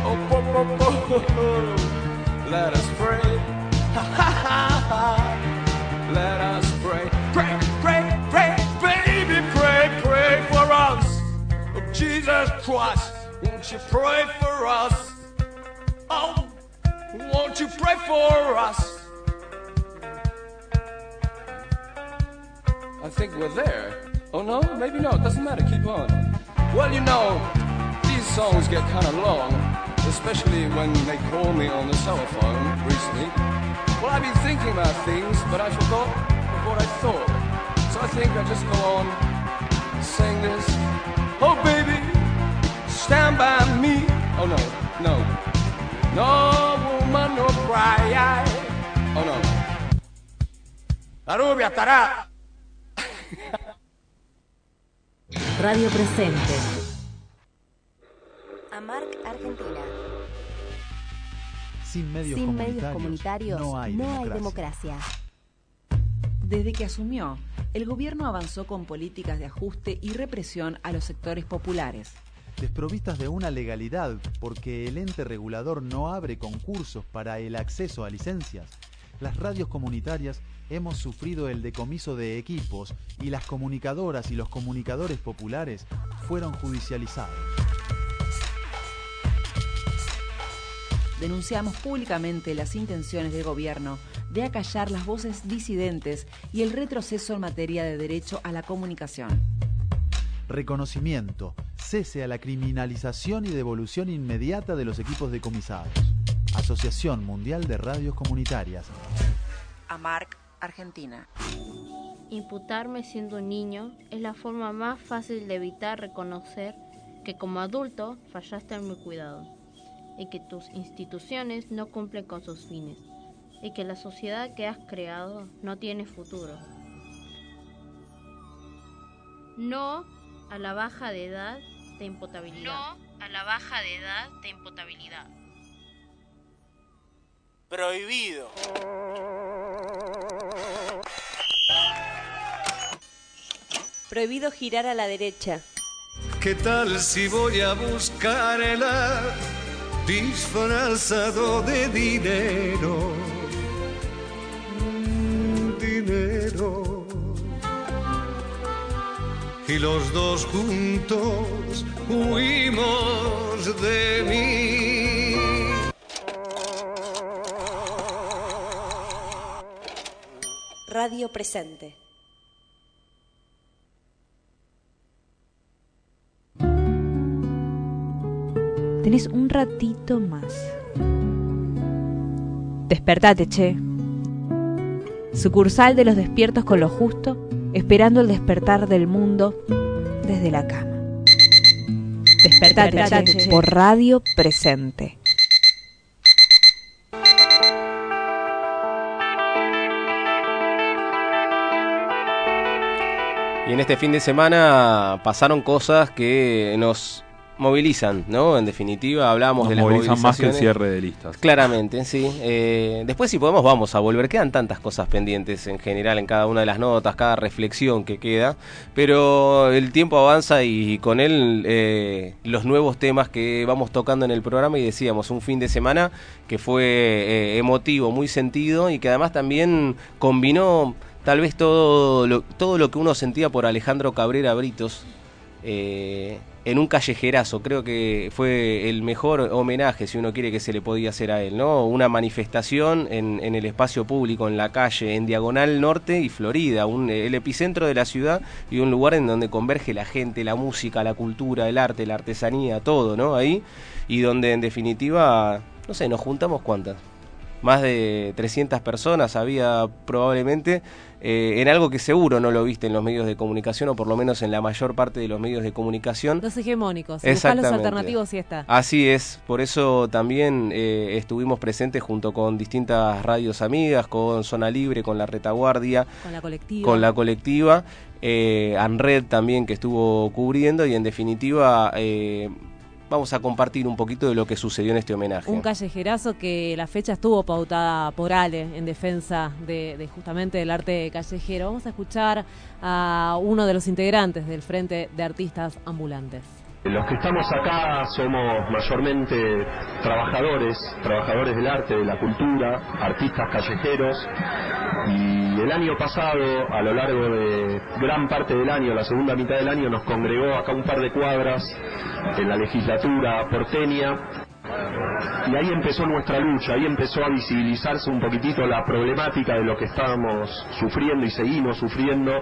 Oh, po, po, po. Let us pray. Ha. *laughs* Let us pray. Pray, pray, pray, baby, pray, pray for us. Oh, Jesus Christ, won't you pray for us? Oh, won't you pray for us? I think we're there. Oh no, maybe not. Doesn't matter. Keep on. Well, you know, these songs get kind of long, especially when they call me on the telephone recently. Well, I've been thinking about things, but I forgot what I thought. So I think I just go on saying this. Oh, baby, stand by me. Oh no, no, no woman, no cry. Oh no. La rubia estará. Radio Presente. AMARC Argentina. Sin medios, Sin comunitarios, medios comunitarios no hay democracia. democracia. Desde que asumió, el gobierno avanzó con políticas de ajuste y represión a los sectores populares. desprovistas de una legalidad porque el ente regulador no abre concursos para el acceso a licencias, las radios comunitarias hemos sufrido el decomiso de equipos y las comunicadoras y los comunicadores populares fueron judicializados. Denunciamos públicamente las intenciones del gobierno de acallar las voces disidentes y el retroceso en materia de derecho a la comunicación. Reconocimiento, cese a la criminalización y devolución inmediata de los equipos decomisados. Asociación Mundial de Radios Comunitarias. AMARC, Argentina. Imputarme siendo un niño es la forma más fácil de evitar reconocer que como adulto fallaste en mi cuidado y que tus instituciones no cumplen con sus fines y que la sociedad que has creado no tiene futuro. No a la baja de edad de imputabilidad. No a la baja de edad de imputabilidad. Prohibido. Prohibido girar a la derecha. ¿Qué tal si voy a buscar el disfrazado de dinero? Mm, Dinero. Y los dos juntos huimos de mí. Radio presente. Tenés un ratito más. Despertate, che. Sucursal de los despiertos con lo justo, esperando el despertar del mundo desde la cama. Despertate, Despertate, che, che. por radio presente. Y en este fin de semana pasaron cosas que nos movilizan, ¿no? En definitiva, hablamos Nos de las movilizan más que el cierre de listas. Claramente, sí. Eh, después, si podemos, vamos a volver. Quedan tantas cosas pendientes en general en cada una de las notas, cada reflexión que queda. Pero el tiempo avanza y con él eh, los nuevos temas que vamos tocando en el programa. Y decíamos, un fin de semana que fue eh, emotivo, muy sentido y que además también combinó tal vez todo lo, todo lo que uno sentía por Alejandro Cabrera Britos. eh, en un callejerazo, creo que fue el mejor homenaje, si uno quiere que se le podía hacer a él, ¿no? Una manifestación en, en el espacio público, en la calle, en Diagonal Norte y Florida, un, el epicentro de la ciudad y un lugar en donde converge la gente, la música, la cultura, el arte, la artesanía, todo, ¿no? Ahí, y donde en definitiva, no sé, nos juntamos cuántas, más de 300 personas había probablemente eh, en algo que seguro no lo viste en los medios de comunicación o por lo menos en la mayor parte de los medios de comunicación. Los hegemónicos. Buscas los Exactamente. alternativos, sí está. Así es, por eso también eh, estuvimos presentes junto con distintas radios amigas, con Zona Libre, con La Retaguardia, Con la colectiva. con la colectiva, eh, Anred también que estuvo cubriendo y en definitiva eh, vamos a compartir un poquito de lo que sucedió en este homenaje. Un callejerazo que la fecha estuvo pautada por Ale en defensa de, de justamente del arte callejero. Vamos a escuchar a uno de los integrantes del Frente de Artistas Ambulantes. Los que estamos acá somos mayormente trabajadores, trabajadores del arte, de la cultura, artistas callejeros. Y el año pasado, a lo largo de gran parte del año, la segunda mitad del año, nos congregó acá un par de cuadras en la legislatura porteña. Y ahí empezó nuestra lucha, ahí empezó a visibilizarse un poquitito la problemática de lo que estábamos sufriendo y seguimos sufriendo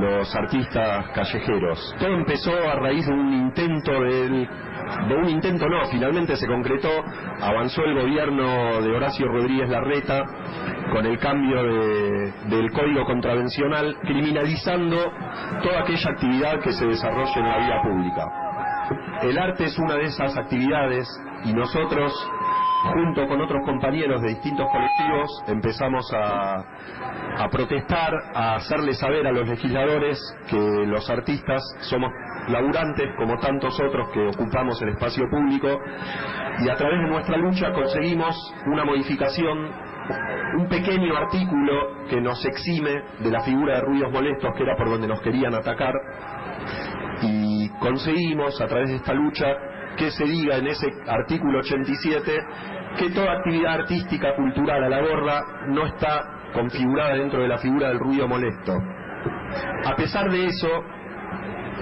los artistas callejeros. Todo empezó a raíz de un intento de un intento no, finalmente se concretó, avanzó el gobierno de Horacio Rodríguez Larreta con el cambio de- del código contravencional, criminalizando toda aquella actividad que se desarrolle en la vía pública. El arte es una de esas actividades y nosotros, junto con otros compañeros de distintos colectivos, empezamos a, protestar, a hacerles saber a los legisladores que los artistas somos laburantes como tantos otros que ocupamos el espacio público. Y a través de nuestra lucha conseguimos una modificación un pequeño artículo que nos exime de la figura de ruidos molestos que era por donde nos querían atacar. Y conseguimos a través de esta lucha que se diga en ese artículo 87 que toda actividad artística, cultural a la gorra no está configurada dentro de la figura del ruido molesto. A pesar de eso,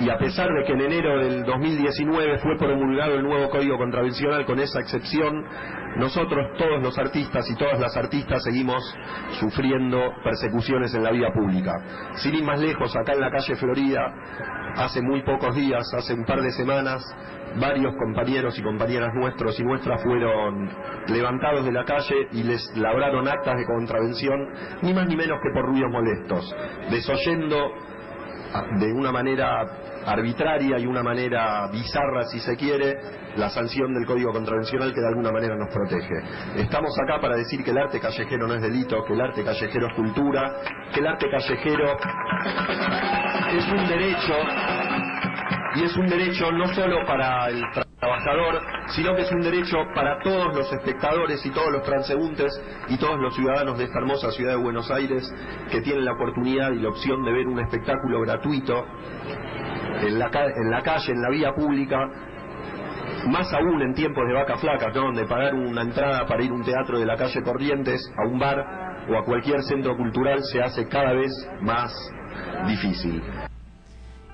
y a pesar de que en enero del 2019 fue promulgado el nuevo Código Contravencional con esa excepción, nosotros, todos los artistas y todas las artistas, seguimos sufriendo persecuciones en la vida pública. Sin ir más lejos, acá en la calle Florida, hace muy pocos días, hace un par de semanas, varios compañeros y compañeras nuestros y nuestras fueron levantados de la calle y les labraron actas de contravención, ni más ni menos que por ruidos molestos, desoyendo de una manera arbitraria y una manera bizarra, si se quiere, la sanción del Código Contravencional que de alguna manera nos protege. Estamos acá para decir que el arte callejero no es delito, que el arte callejero es cultura, que el arte callejero es un derecho y es un derecho no solo para el trabajador, sino que es un derecho para todos los espectadores y todos los transeúntes y todos los ciudadanos de esta hermosa ciudad de Buenos Aires que tienen la oportunidad y la opción de ver un espectáculo gratuito en la, calle, en la vía pública, más aún en tiempos de vacas flacas, ¿no? donde pagar una entrada para ir a un teatro de la calle Corrientes, a un bar o a cualquier centro cultural se hace cada vez más difícil.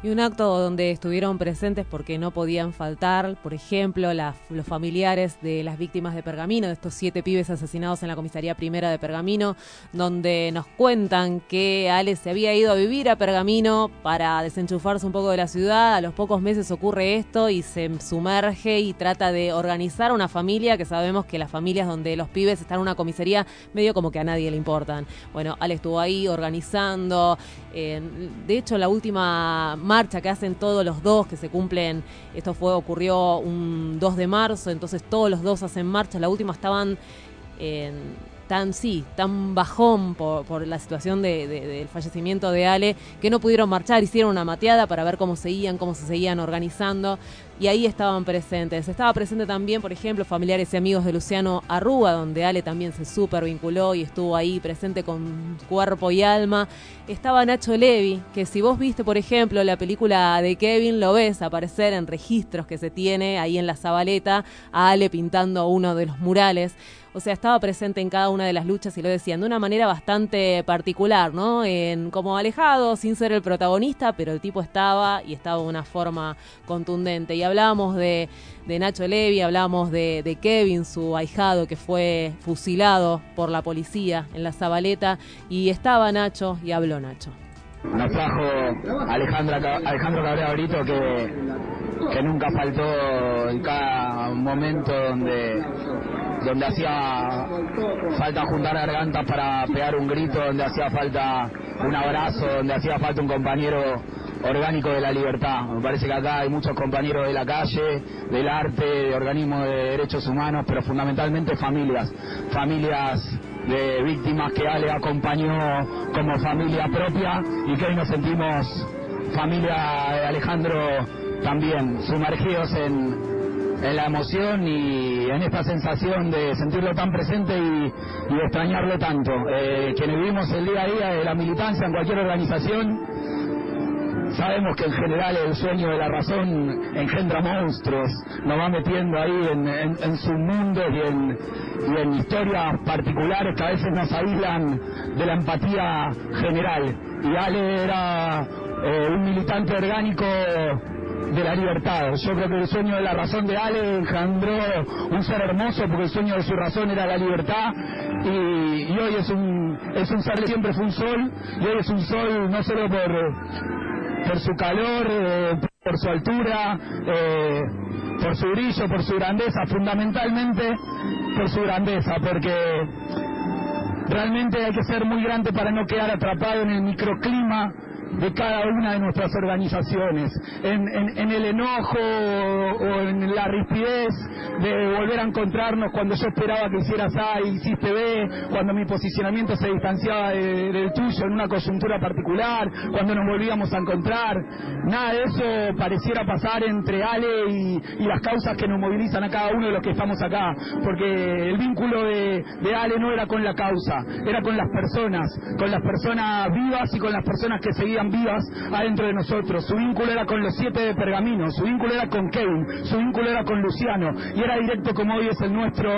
Y un acto donde estuvieron presentes porque no podían faltar, por ejemplo, las- los familiares de las víctimas de Pergamino, de estos siete pibes asesinados en la comisaría primera de Pergamino, donde nos cuentan que Ale se había ido a vivir a Pergamino para desenchufarse un poco de la ciudad. A los pocos meses ocurre esto y se sumerge y trata de organizar una familia, que sabemos que las familias donde los pibes están en una comisaría medio como que a nadie le importan. Bueno, Ale estuvo ahí organizando. eh, de hecho, la última marcha que hacen todos los dos, que se cumplen, esto fue ocurrió un 2 de marzo, entonces todos los dos hacen marcha. La última estaban eh, tan, sí, tan bajón por, por la situación de- de- del fallecimiento de Ale, que no pudieron marchar, hicieron una mateada para ver cómo seguían, cómo se seguían organizando, y ahí estaban presentes. Estaba presente también, por ejemplo, familiares y amigos de Luciano Arruga, donde Ale también se súper vinculó y estuvo ahí presente con cuerpo y alma. Estaba Nacho Levi, que si vos viste, por ejemplo, la película de Kevin, lo ves aparecer en registros que se tiene ahí en la Zabaleta, a Ale pintando uno de los murales. O sea, estaba presente en cada una de las luchas y lo decían de una manera bastante particular, ¿no? En, como alejado, sin ser el protagonista, pero el tipo estaba y estaba de una forma contundente. Y hablábamos de, de Nacho Levi, hablábamos de, de Kevin, su ahijado que fue fusilado por la policía en la Zabaleta. Y estaba Nacho y habló Nacho. Nos trajo Alejandra, Alejandro Cabrera Brito que, que nunca faltó en cada momento donde, donde hacía falta juntar gargantas para pegar un grito, donde hacía falta un abrazo, donde hacía falta un compañero orgánico de la libertad. Me parece que acá hay muchos compañeros de la calle, del arte, de organismos de derechos humanos, pero fundamentalmente familias. Familias de víctimas que Ale acompañó como familia propia y que hoy nos sentimos familia de Alejandro también, sumergidos en, en la emoción y en esta sensación de sentirlo tan presente y, extrañarlo tanto. Eh, quienes vivimos el día a día de la militancia en cualquier organización, sabemos que en general el sueño de la razón engendra monstruos, nos va metiendo ahí en, en, en submundos y en, y en historias particulares que a veces nos aíslan de la empatía general. Y Ale era eh, un militante orgánico de la libertad. Yo creo que el sueño de la razón de Ale engendró un ser hermoso porque el sueño de su razón era la libertad y, y hoy es un, es un ser que siempre fue un sol y hoy es un sol no solo por, por su calor, eh, por su altura, eh, por su brillo, por su grandeza, fundamentalmente por su grandeza, porque realmente hay que ser muy grande para no quedar atrapado en el microclima de cada una de nuestras organizaciones, en, en- en el enojo o en la rispidez de volver a encontrarnos cuando yo esperaba que hicieras A y hiciste B, cuando mi posicionamiento se distanciaba de- del tuyo en una coyuntura particular, cuando nos volvíamos a encontrar. Nada de eso pareciera pasar entre Ale y, las causas que nos movilizan a cada uno de los que estamos acá, porque el vínculo de, de Ale no era con la causa, era con las personas, con las personas vivas y con las personas que seguían abrían vías adentro de nosotros. Su vínculo era con los siete de Pergamino, su vínculo era con Kevin, su vínculo era con Luciano y era directo como hoy es el nuestro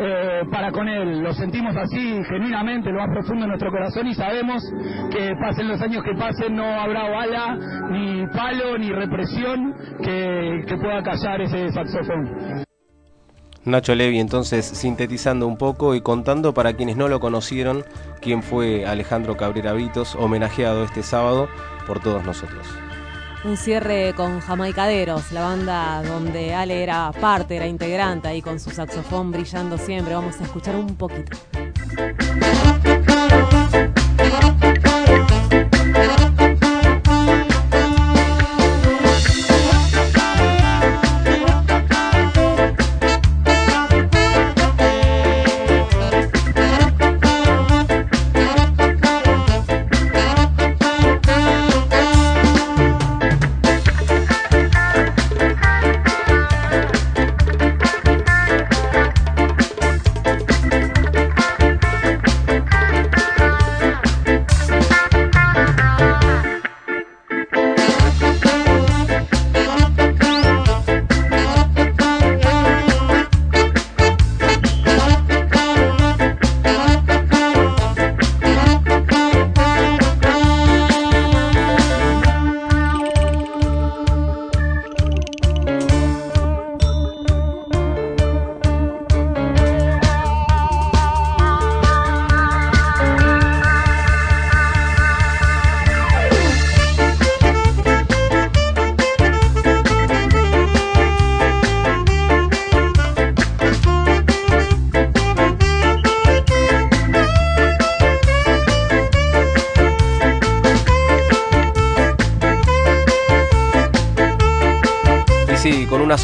eh, para con él. Lo sentimos así genuinamente, lo más profundo de nuestro corazón y sabemos que pasen los años que pasen no habrá bala, ni palo, ni represión que, que pueda callar ese saxofón. Nacho Levi entonces sintetizando un poco y contando para quienes no lo conocieron quién fue Alejandro Cabrera Britos, homenajeado este sábado por todos nosotros. Un cierre con Jamaicaderos, la banda donde Ale era parte, era integrante ahí con su saxofón brillando siempre. Vamos a escuchar un poquito.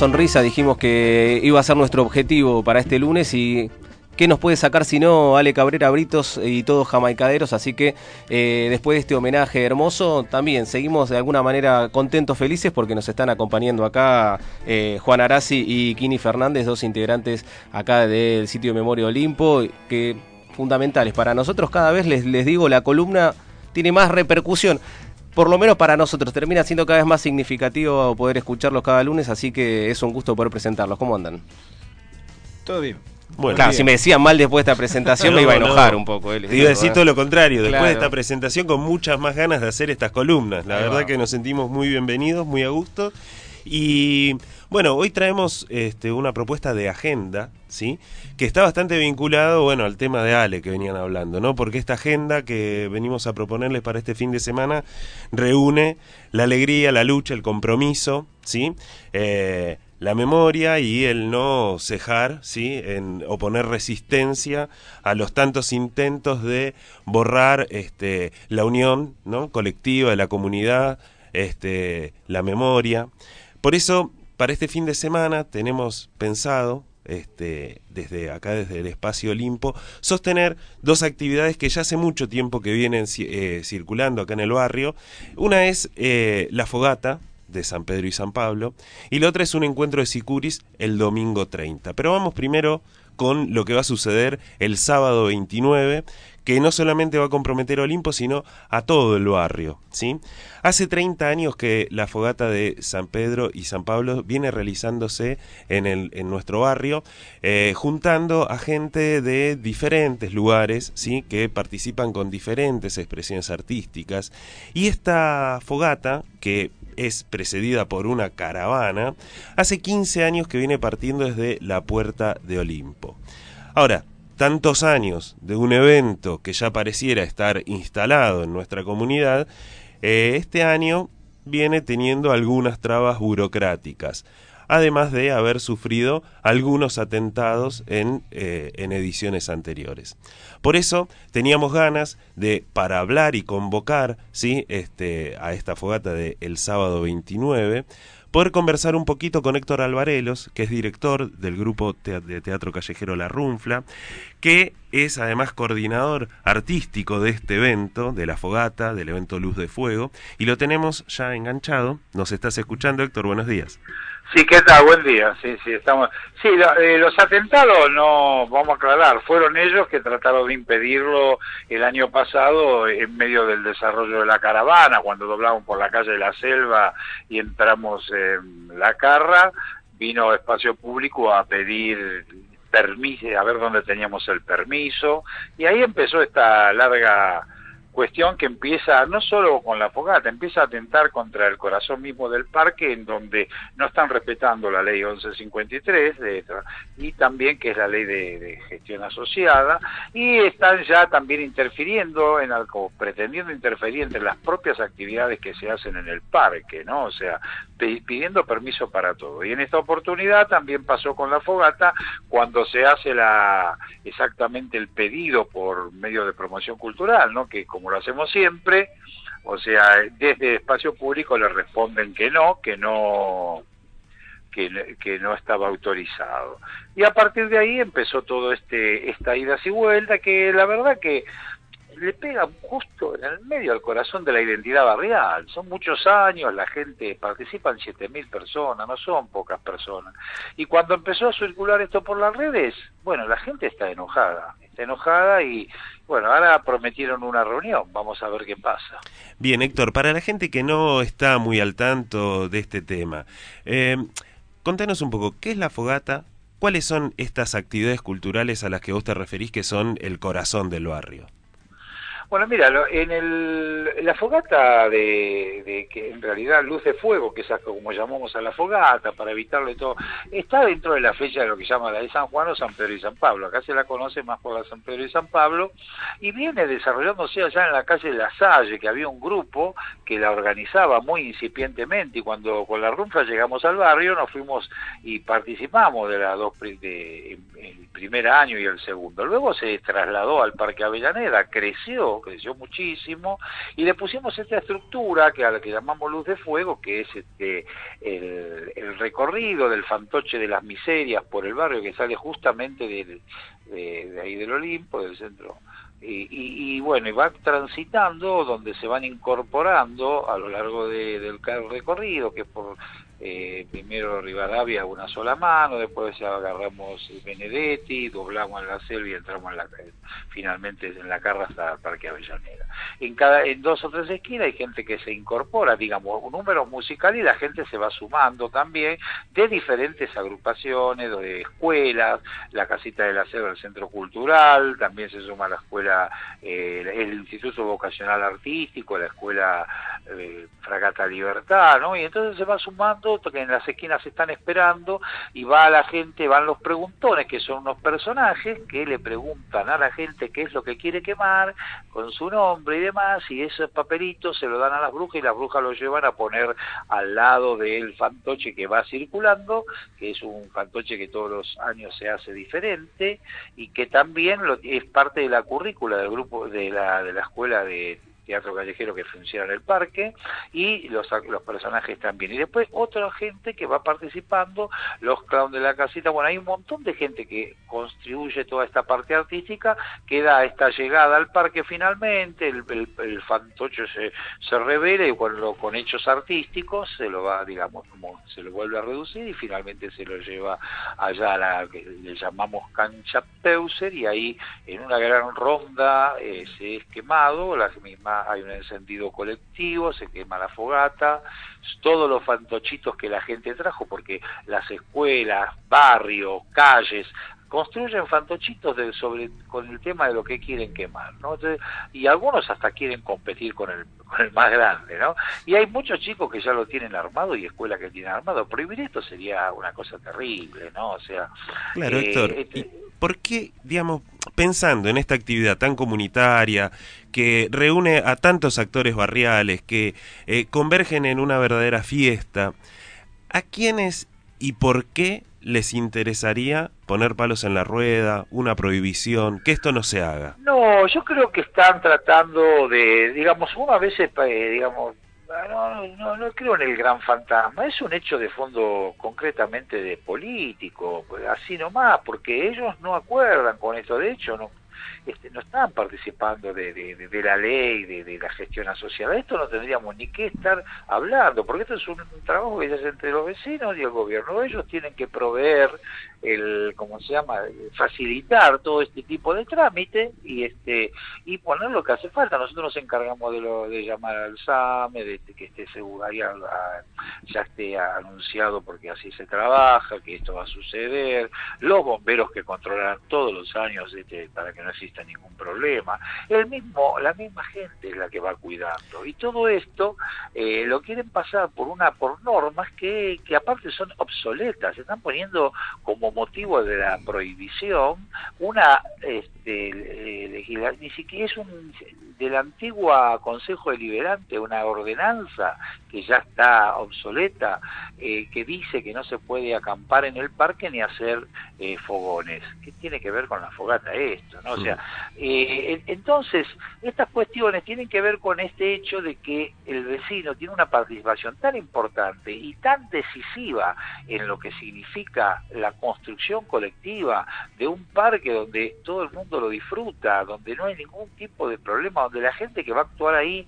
Sonrisa dijimos que iba a ser nuestro objetivo para este lunes y ¿qué nos puede sacar si no Ale Cabrera Britos y todos jamaicaderos? Así que eh, después de este homenaje hermoso, también seguimos de alguna manera contentos, felices porque nos están acompañando acá eh, Juan Arasi y Kini Fernández, dos integrantes acá del sitio de Memoria Olimpo, que fundamentales para nosotros cada vez les, les digo la columna tiene más repercusión por lo menos para nosotros, termina siendo cada vez más significativo poder escucharlos cada lunes, así que es un gusto poder presentarlos. ¿Cómo andan? Todo bien. claro, si me decían mal después de esta presentación *laughs* me iba a enojar un poco. eh, Te iba a decir eh. todo lo contrario. Después de esta presentación, con muchas más ganas de hacer estas columnas. La Ahí verdad va. que nos sentimos muy bienvenidos, muy a gusto. Y bueno, hoy traemos este, una propuesta de agenda, ¿sí? Que está bastante vinculado, bueno, al tema de Ale que venían hablando, ¿no? Porque esta agenda que venimos a proponerles para este fin de semana reúne la alegría, la lucha, el compromiso, ¿sí? Eh, la memoria y el no cejar, ¿sí? En oponer resistencia a los tantos intentos de borrar este, la unión, ¿no? Colectiva de la comunidad, este, la memoria. Por eso, para este fin de semana tenemos pensado, este, desde acá, desde el espacio Olimpo, sostener dos actividades que ya hace mucho tiempo que vienen eh, circulando acá en el barrio. Una es eh, la fogata de San Pedro y San Pablo, y la otra es un encuentro de Sicuris el domingo 30. Pero vamos primero con lo que va a suceder el sábado 29, que no solamente va a comprometer a Olimpo, sino a todo el barrio. ¿sí? Hace 30 años que la fogata de San Pedro y San Pablo viene realizándose en, el, en nuestro barrio, eh, juntando a gente de diferentes lugares, ¿sí? que participan con diferentes expresiones artísticas. Y esta fogata, que es precedida por una caravana, hace 15 años que viene partiendo desde la puerta de Olimpo. Ahora, tantos años de un evento que ya pareciera estar instalado en nuestra comunidad, eh, este año viene teniendo algunas trabas burocráticas, además de haber sufrido algunos atentados en, eh, en ediciones anteriores. Por eso teníamos ganas de, para hablar y convocar ¿sí? este, a esta fogata del el sábado 29, poder conversar un poquito con Héctor Alvarelos, que es director del grupo de teatro callejero La Runfla, que es además coordinador artístico de este evento, de la fogata, del evento Luz de Fuego, y lo tenemos ya enganchado. Nos estás escuchando, Héctor, buenos días. Sí, ¿qué tal? Buen día. Sí, sí, estamos. Sí, lo- eh, los atentados no, vamos a aclarar, fueron ellos que trataron de impedirlo el año pasado en medio del desarrollo de la caravana, cuando doblamos por la calle de la Selva y entramos en la Carra, vino Espacio Público a pedir permiso, a ver dónde teníamos el permiso, y ahí empezó esta larga cuestión que empieza no solo con la fogata, empieza a atentar contra el corazón mismo del parque, en donde no están respetando la ley 1153 de y también que es la ley de, gestión asociada, y están ya también interfiriendo, en algo, pretendiendo interferir entre las propias actividades que se hacen en el parque, ¿no? O sea, pidiendo permiso para todo. Y en esta oportunidad también pasó con la fogata, cuando se hace la exactamente el pedido por medio de promoción cultural, ¿no? Que como lo hacemos siempre, o sea, desde espacio público le responden que no, que no que, no estaba autorizado. Y a partir de ahí empezó todo este esta ida y vuelta que la verdad que le pega justo en el medio al corazón de la identidad barrial. Son muchos años, la gente participan 7.000 personas, no son pocas personas. Y cuando empezó a circular esto por las redes, bueno, la gente está enojada, está enojada y bueno, ahora prometieron una reunión, vamos a ver qué pasa. Bien, Héctor, para la gente que no está muy al tanto de este tema, eh, contanos un poco, ¿qué es la fogata? ¿Cuáles son estas actividades culturales a las que vos te referís que son el corazón del barrio? Bueno, mira, en la fogata de, que en realidad luz de fuego, que es como llamamos a la fogata, para evitarle todo, está dentro de la fecha de lo que llama la de San Juan o San Pedro y San Pablo. Acá se la conoce más por la San Pedro y San Pablo, y viene desarrollándose allá en la calle de La Salle, que había un grupo que la organizaba muy incipientemente, y cuando con la runfa llegamos al barrio, nos fuimos y participamos de las dos de, el primer año y el segundo. Luego se trasladó al Parque Avellaneda, creció, creció muchísimo, y le pusimos esta estructura que a la que llamamos Luz de Fuego, que es este el, recorrido del fantoche de las miserias por el barrio que sale justamente del- de, ahí del Olimpo, del centro. Y, bueno, y van transitando donde se van incorporando a lo largo de- del recorrido, que por eh, primero Rivadavia una sola mano, después agarramos Benedetti, doblamos en la selva y entramos en la, finalmente en la carra hasta el Parque Avellaneda. En cada, en dos o tres esquinas hay gente que se incorpora, digamos, un número musical y la gente se va sumando también de diferentes agrupaciones, de escuelas, la casita de la selva, el centro cultural, también se suma la escuela, eh, el Instituto Vocacional Artístico, la escuela eh, Fragata Libertad, ¿no? Y entonces se va sumando, que en las esquinas están esperando y va la gente, van los preguntones, que son unos personajes que le preguntan a la gente qué es lo que quiere quemar, con su nombre y demás, y esos papelitos se lo dan a las brujas y las brujas lo llevan a poner al lado del fantoche que va circulando, que es un fantoche que todos los años se hace diferente y que también lo- es parte de la currícula del grupo de la, de la escuela de teatro callejero que funciona en el parque y los, los personajes también. Y después otra gente que va participando, los clowns de la casita, bueno, hay un montón de gente que contribuye toda esta parte artística que da esta llegada al parque finalmente, el, el, fantoche se, se revela y cuando con hechos artísticos se lo va, digamos, se lo vuelve a reducir y finalmente se lo lleva allá a la que le llamamos cancha Peuser y ahí en una gran ronda eh, se es quemado, la misma, hay un encendido colectivo, se quema la fogata, todos los fantochitos que la gente trajo, porque las escuelas, barrios, calles, construyen fantochitos de, sobre con el tema de lo que quieren quemar, ¿no? Entonces, y algunos hasta quieren competir con el, con el más grande, ¿no? Y hay muchos chicos que ya lo tienen armado y escuelas que tienen armado. Prohibir esto sería una cosa terrible, ¿no? O sea, Claro, eh, Héctor. este- ¿y ¿Por qué, digamos, pensando en esta actividad tan comunitaria, que reúne a tantos actores barriales, que eh, convergen en una verdadera fiesta, ¿a quiénes y por qué les interesaría poner palos en la rueda, una prohibición, que esto no se haga? No, yo creo que están tratando de, digamos, uno a veces, eh, digamos, no, no, no creo en el gran fantasma, es un hecho de fondo concretamente de político, pues, así nomás, porque ellos no acuerdan con esto, de hecho, no este, no están participando de, la ley, de, la gestión asociada. Esto no tendríamos ni que estar hablando, porque esto es un, trabajo que se hace entre los vecinos y el gobierno. Ellos tienen que proveer el, ¿cómo se llama?, facilitar todo este tipo de trámite y este y poner lo que hace falta. Nosotros nos encargamos de, lo, de llamar al SAME, de, de que esté seguro, ahí a- a- ya esté anunciado porque así se trabaja, que esto va a suceder, los bomberos que controlan todos los años este, para que no exista ningún problema, el mismo, la misma gente es la que va cuidando y todo esto eh, lo quieren pasar por una por normas que, que aparte son obsoletas, se están poniendo como motivo de la prohibición una este, eh, legisla- ni siquiera es del antiguo Consejo Deliberante, una ordenanza que ya está obsoleta, eh, que dice que no se puede acampar en el parque ni hacer eh, fogones. ¿Qué tiene que ver con la fogata esto? ¿no? Sea, eh, en- entonces, estas cuestiones tienen que ver con este hecho de que el vecino tiene una participación tan importante y tan decisiva en lo que significa la construcción colectiva de un parque donde todo el mundo lo disfruta, donde no hay ningún tipo de problema, donde la gente que va a actuar ahí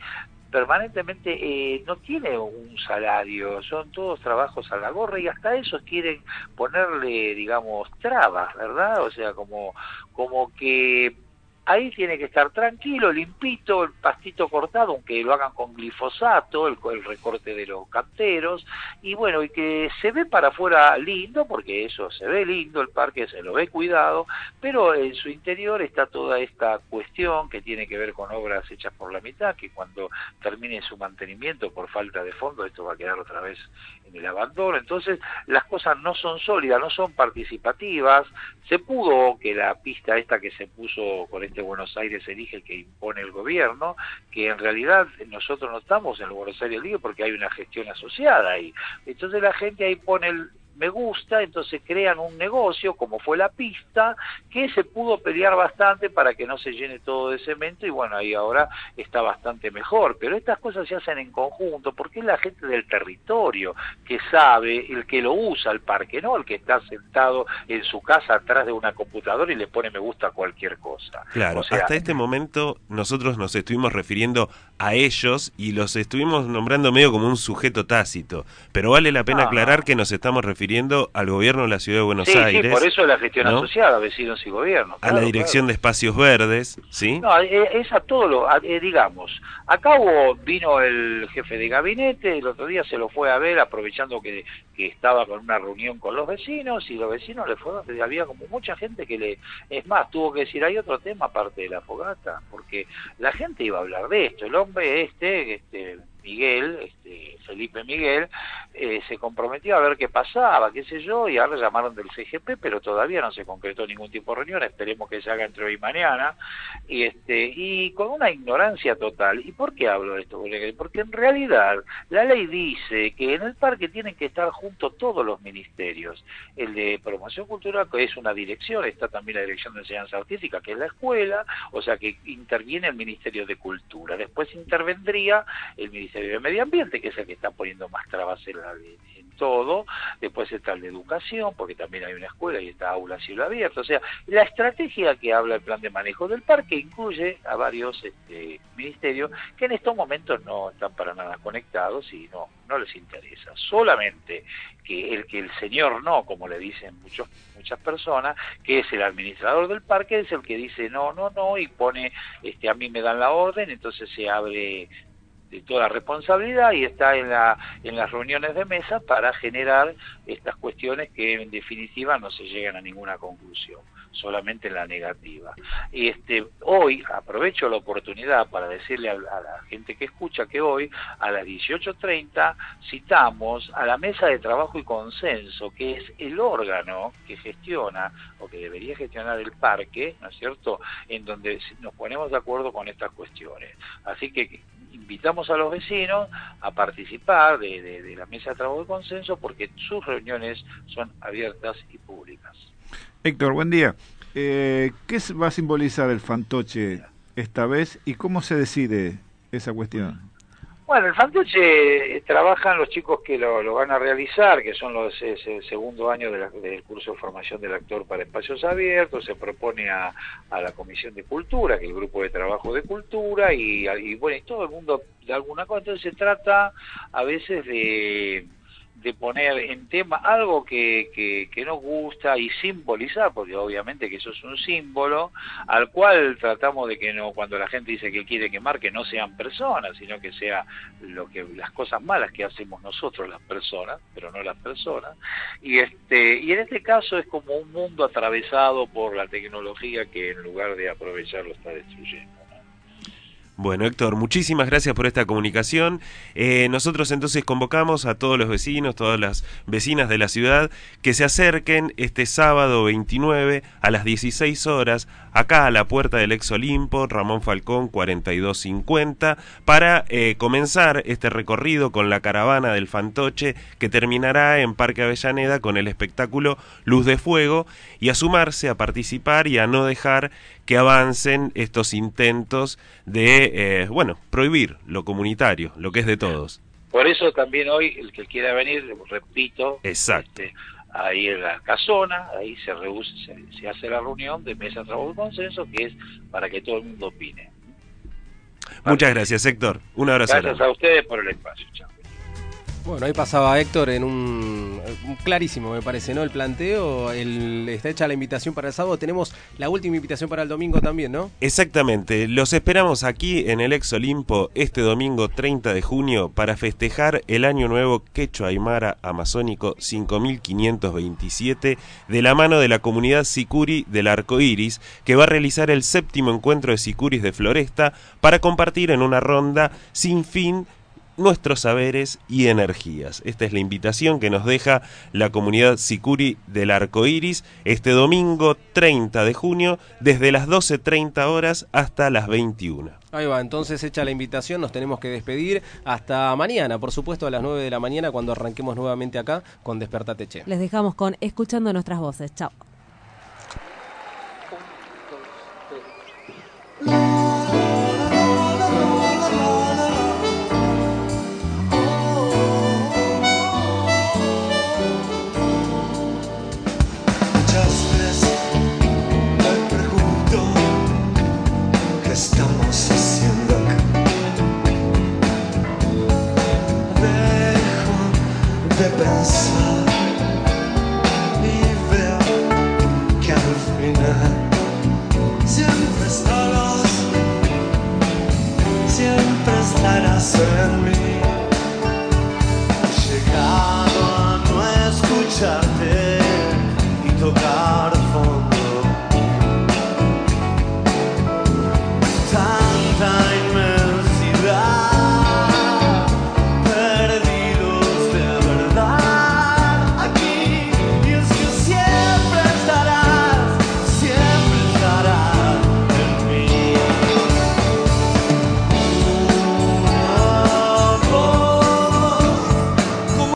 permanentemente eh, no tiene un salario, son todos trabajos a la gorra y hasta esos quieren ponerle, digamos, trabas, ¿verdad? O sea, como, como que ahí tiene que estar tranquilo, limpito, el pastito cortado, aunque lo hagan con glifosato, el, recorte de los canteros, y bueno, y que se ve para afuera lindo, porque eso se ve lindo, el parque se lo ve cuidado, pero en su interior está toda esta cuestión que tiene que ver con obras hechas por la mitad, que cuando termine su mantenimiento por falta de fondo, esto va a quedar otra vez en el abandono. Entonces, las cosas no son sólidas, no son participativas. Se pudo que la pista esta que se puso con este Buenos Aires elige que impone el gobierno, que en realidad nosotros no estamos en el Buenos Aires Ligue porque hay una gestión asociada ahí. Entonces la gente ahí pone el me gusta, entonces crean un negocio, como fue la pista, que se pudo pelear bastante para que no se llene todo de cemento y bueno, ahí ahora está bastante mejor. Pero estas cosas se hacen en conjunto porque es la gente del territorio que sabe, el que lo usa el parque, no el que está sentado en su casa atrás de una computadora y le pone me gusta a cualquier cosa. Claro, O sea, hasta este momento nosotros nos estuvimos refiriendo a ellos y los estuvimos nombrando medio como un sujeto tácito, pero vale la pena Ah. aclarar que nos estamos refiriendo al gobierno de la ciudad de Buenos sí, sí, Aires, por eso la gestión ¿no? asociada, vecinos y gobierno. a la Dirección de Espacios Verdes, ¿sí? No, eh, es a todo lo, a- eh, digamos, acá hubo, vino el jefe de gabinete, el otro día se lo fue a ver aprovechando que, que estaba con una reunión con los vecinos y los vecinos le fueron, había como mucha gente que le, es más, tuvo que decir, hay otro tema aparte de la fogata, porque la gente iba a hablar de esto, el hombre este, este Miguel, este, Felipe Miguel, eh, se comprometió a ver qué pasaba, qué sé yo, y ahora llamaron del CGP, pero todavía no se concretó ningún tipo de reunión, esperemos que se haga entre hoy y mañana, y este y con una ignorancia total. ¿Y por qué hablo de esto? Porque- en realidad la ley dice que en el parque tienen que estar juntos todos los ministerios. El de promoción cultural, que es una dirección, está también la dirección de enseñanza artística, que es la escuela, o sea que interviene el Ministerio de Cultura. Después intervendría el Ministerio de Medio Ambiente, que es el que está poniendo más trabas en todo. Después está el de Educación, porque también hay una escuela y está aula a cielo abierto. O sea, la estrategia que habla el plan de manejo del parque incluye a varios este, ministerios que en estos momentos no están para nada conectados y no, no les interesa. Solamente que el que el señor no, como le dicen muchos, muchas personas, que es el administrador del parque, es el que dice no, no, no y pone, este, a mí me dan la orden, entonces se abre de toda responsabilidad y está en la en las reuniones de mesa para generar estas cuestiones que en definitiva no se llegan a ninguna conclusión solamente en la negativa. Y este hoy aprovecho la oportunidad para decirle a, la gente que escucha que hoy a las 18.30 citamos a la mesa de trabajo y consenso que es el órgano que gestiona o que debería gestionar el parque no es cierto en donde nos ponemos de acuerdo con estas cuestiones. Así que invitamos a los vecinos a participar de, la mesa de trabajo de consenso porque sus reuniones son abiertas y públicas. Héctor, buen día. Eh, ¿Qué va a simbolizar el fantoche esta vez y cómo se decide esa cuestión? Bueno, el fantoche eh, trabajan los chicos que lo, van a realizar, que son los el segundo año del curso de formación del actor para espacios abiertos, se propone a, a la Comisión de Cultura, que es el grupo de trabajo de cultura, y, y bueno, y todo el mundo de alguna cosa. Entonces se trata a veces de de poner en tema algo que, que, nos gusta y simbolizar, porque obviamente que eso es un símbolo, al cual tratamos de que no, cuando la gente dice que quiere quemar, que no sean personas, sino que sea lo que las cosas malas que hacemos nosotros las personas, pero no las personas. Y este, y en este caso es como un mundo atravesado por la tecnología que en lugar de aprovecharlo está destruyendo. Bueno, Héctor, muchísimas gracias por esta comunicación. Eh, nosotros entonces convocamos a todos los vecinos, todas las vecinas de la ciudad, que se acerquen este sábado 29 a las 16 horas, acá a la puerta del Ex Olimpo, Ramón Falcón 4250, para eh, comenzar este recorrido con la caravana del Fantoche, que terminará en Parque Avellaneda con el espectáculo Luz de Fuego, y a sumarse, a participar y a no dejar que avancen estos intentos de, eh, bueno, prohibir lo comunitario, lo que es de todos. Por eso también hoy el que quiera venir, repito, Exacto. este, ahí en la casona, ahí se, reúne, se, se hace la reunión de mesa de trabajo de consenso, que es para que todo el mundo opine. Muchas gracias, Héctor. Un abrazo. Gracias grande. a ustedes por el espacio. Chao. Bueno, ahí pasaba Héctor en un, clarísimo, me parece, ¿no? El planteo, el, está hecha la invitación para el sábado, tenemos la última invitación para el domingo también, ¿no? Exactamente, los esperamos aquí en el Ex Olimpo este domingo 30 de junio para festejar el año nuevo Quechua Aymara Amazónico 5527 de la mano de la comunidad Sicuri del Arco Iris, que va a realizar el séptimo encuentro de Sicuris de Floresta para compartir en una ronda sin fin nuestros saberes y energías. Esta es la invitación que nos deja la comunidad Sicuri del Arco Iris este domingo 30 de junio desde las 12.30 horas hasta las 21. Ahí va, entonces hecha la invitación, nos tenemos que despedir hasta mañana, por supuesto a las 9 de la mañana cuando arranquemos nuevamente acá con Despertate Che. Les dejamos con Escuchando nuestras voces. Chao. passing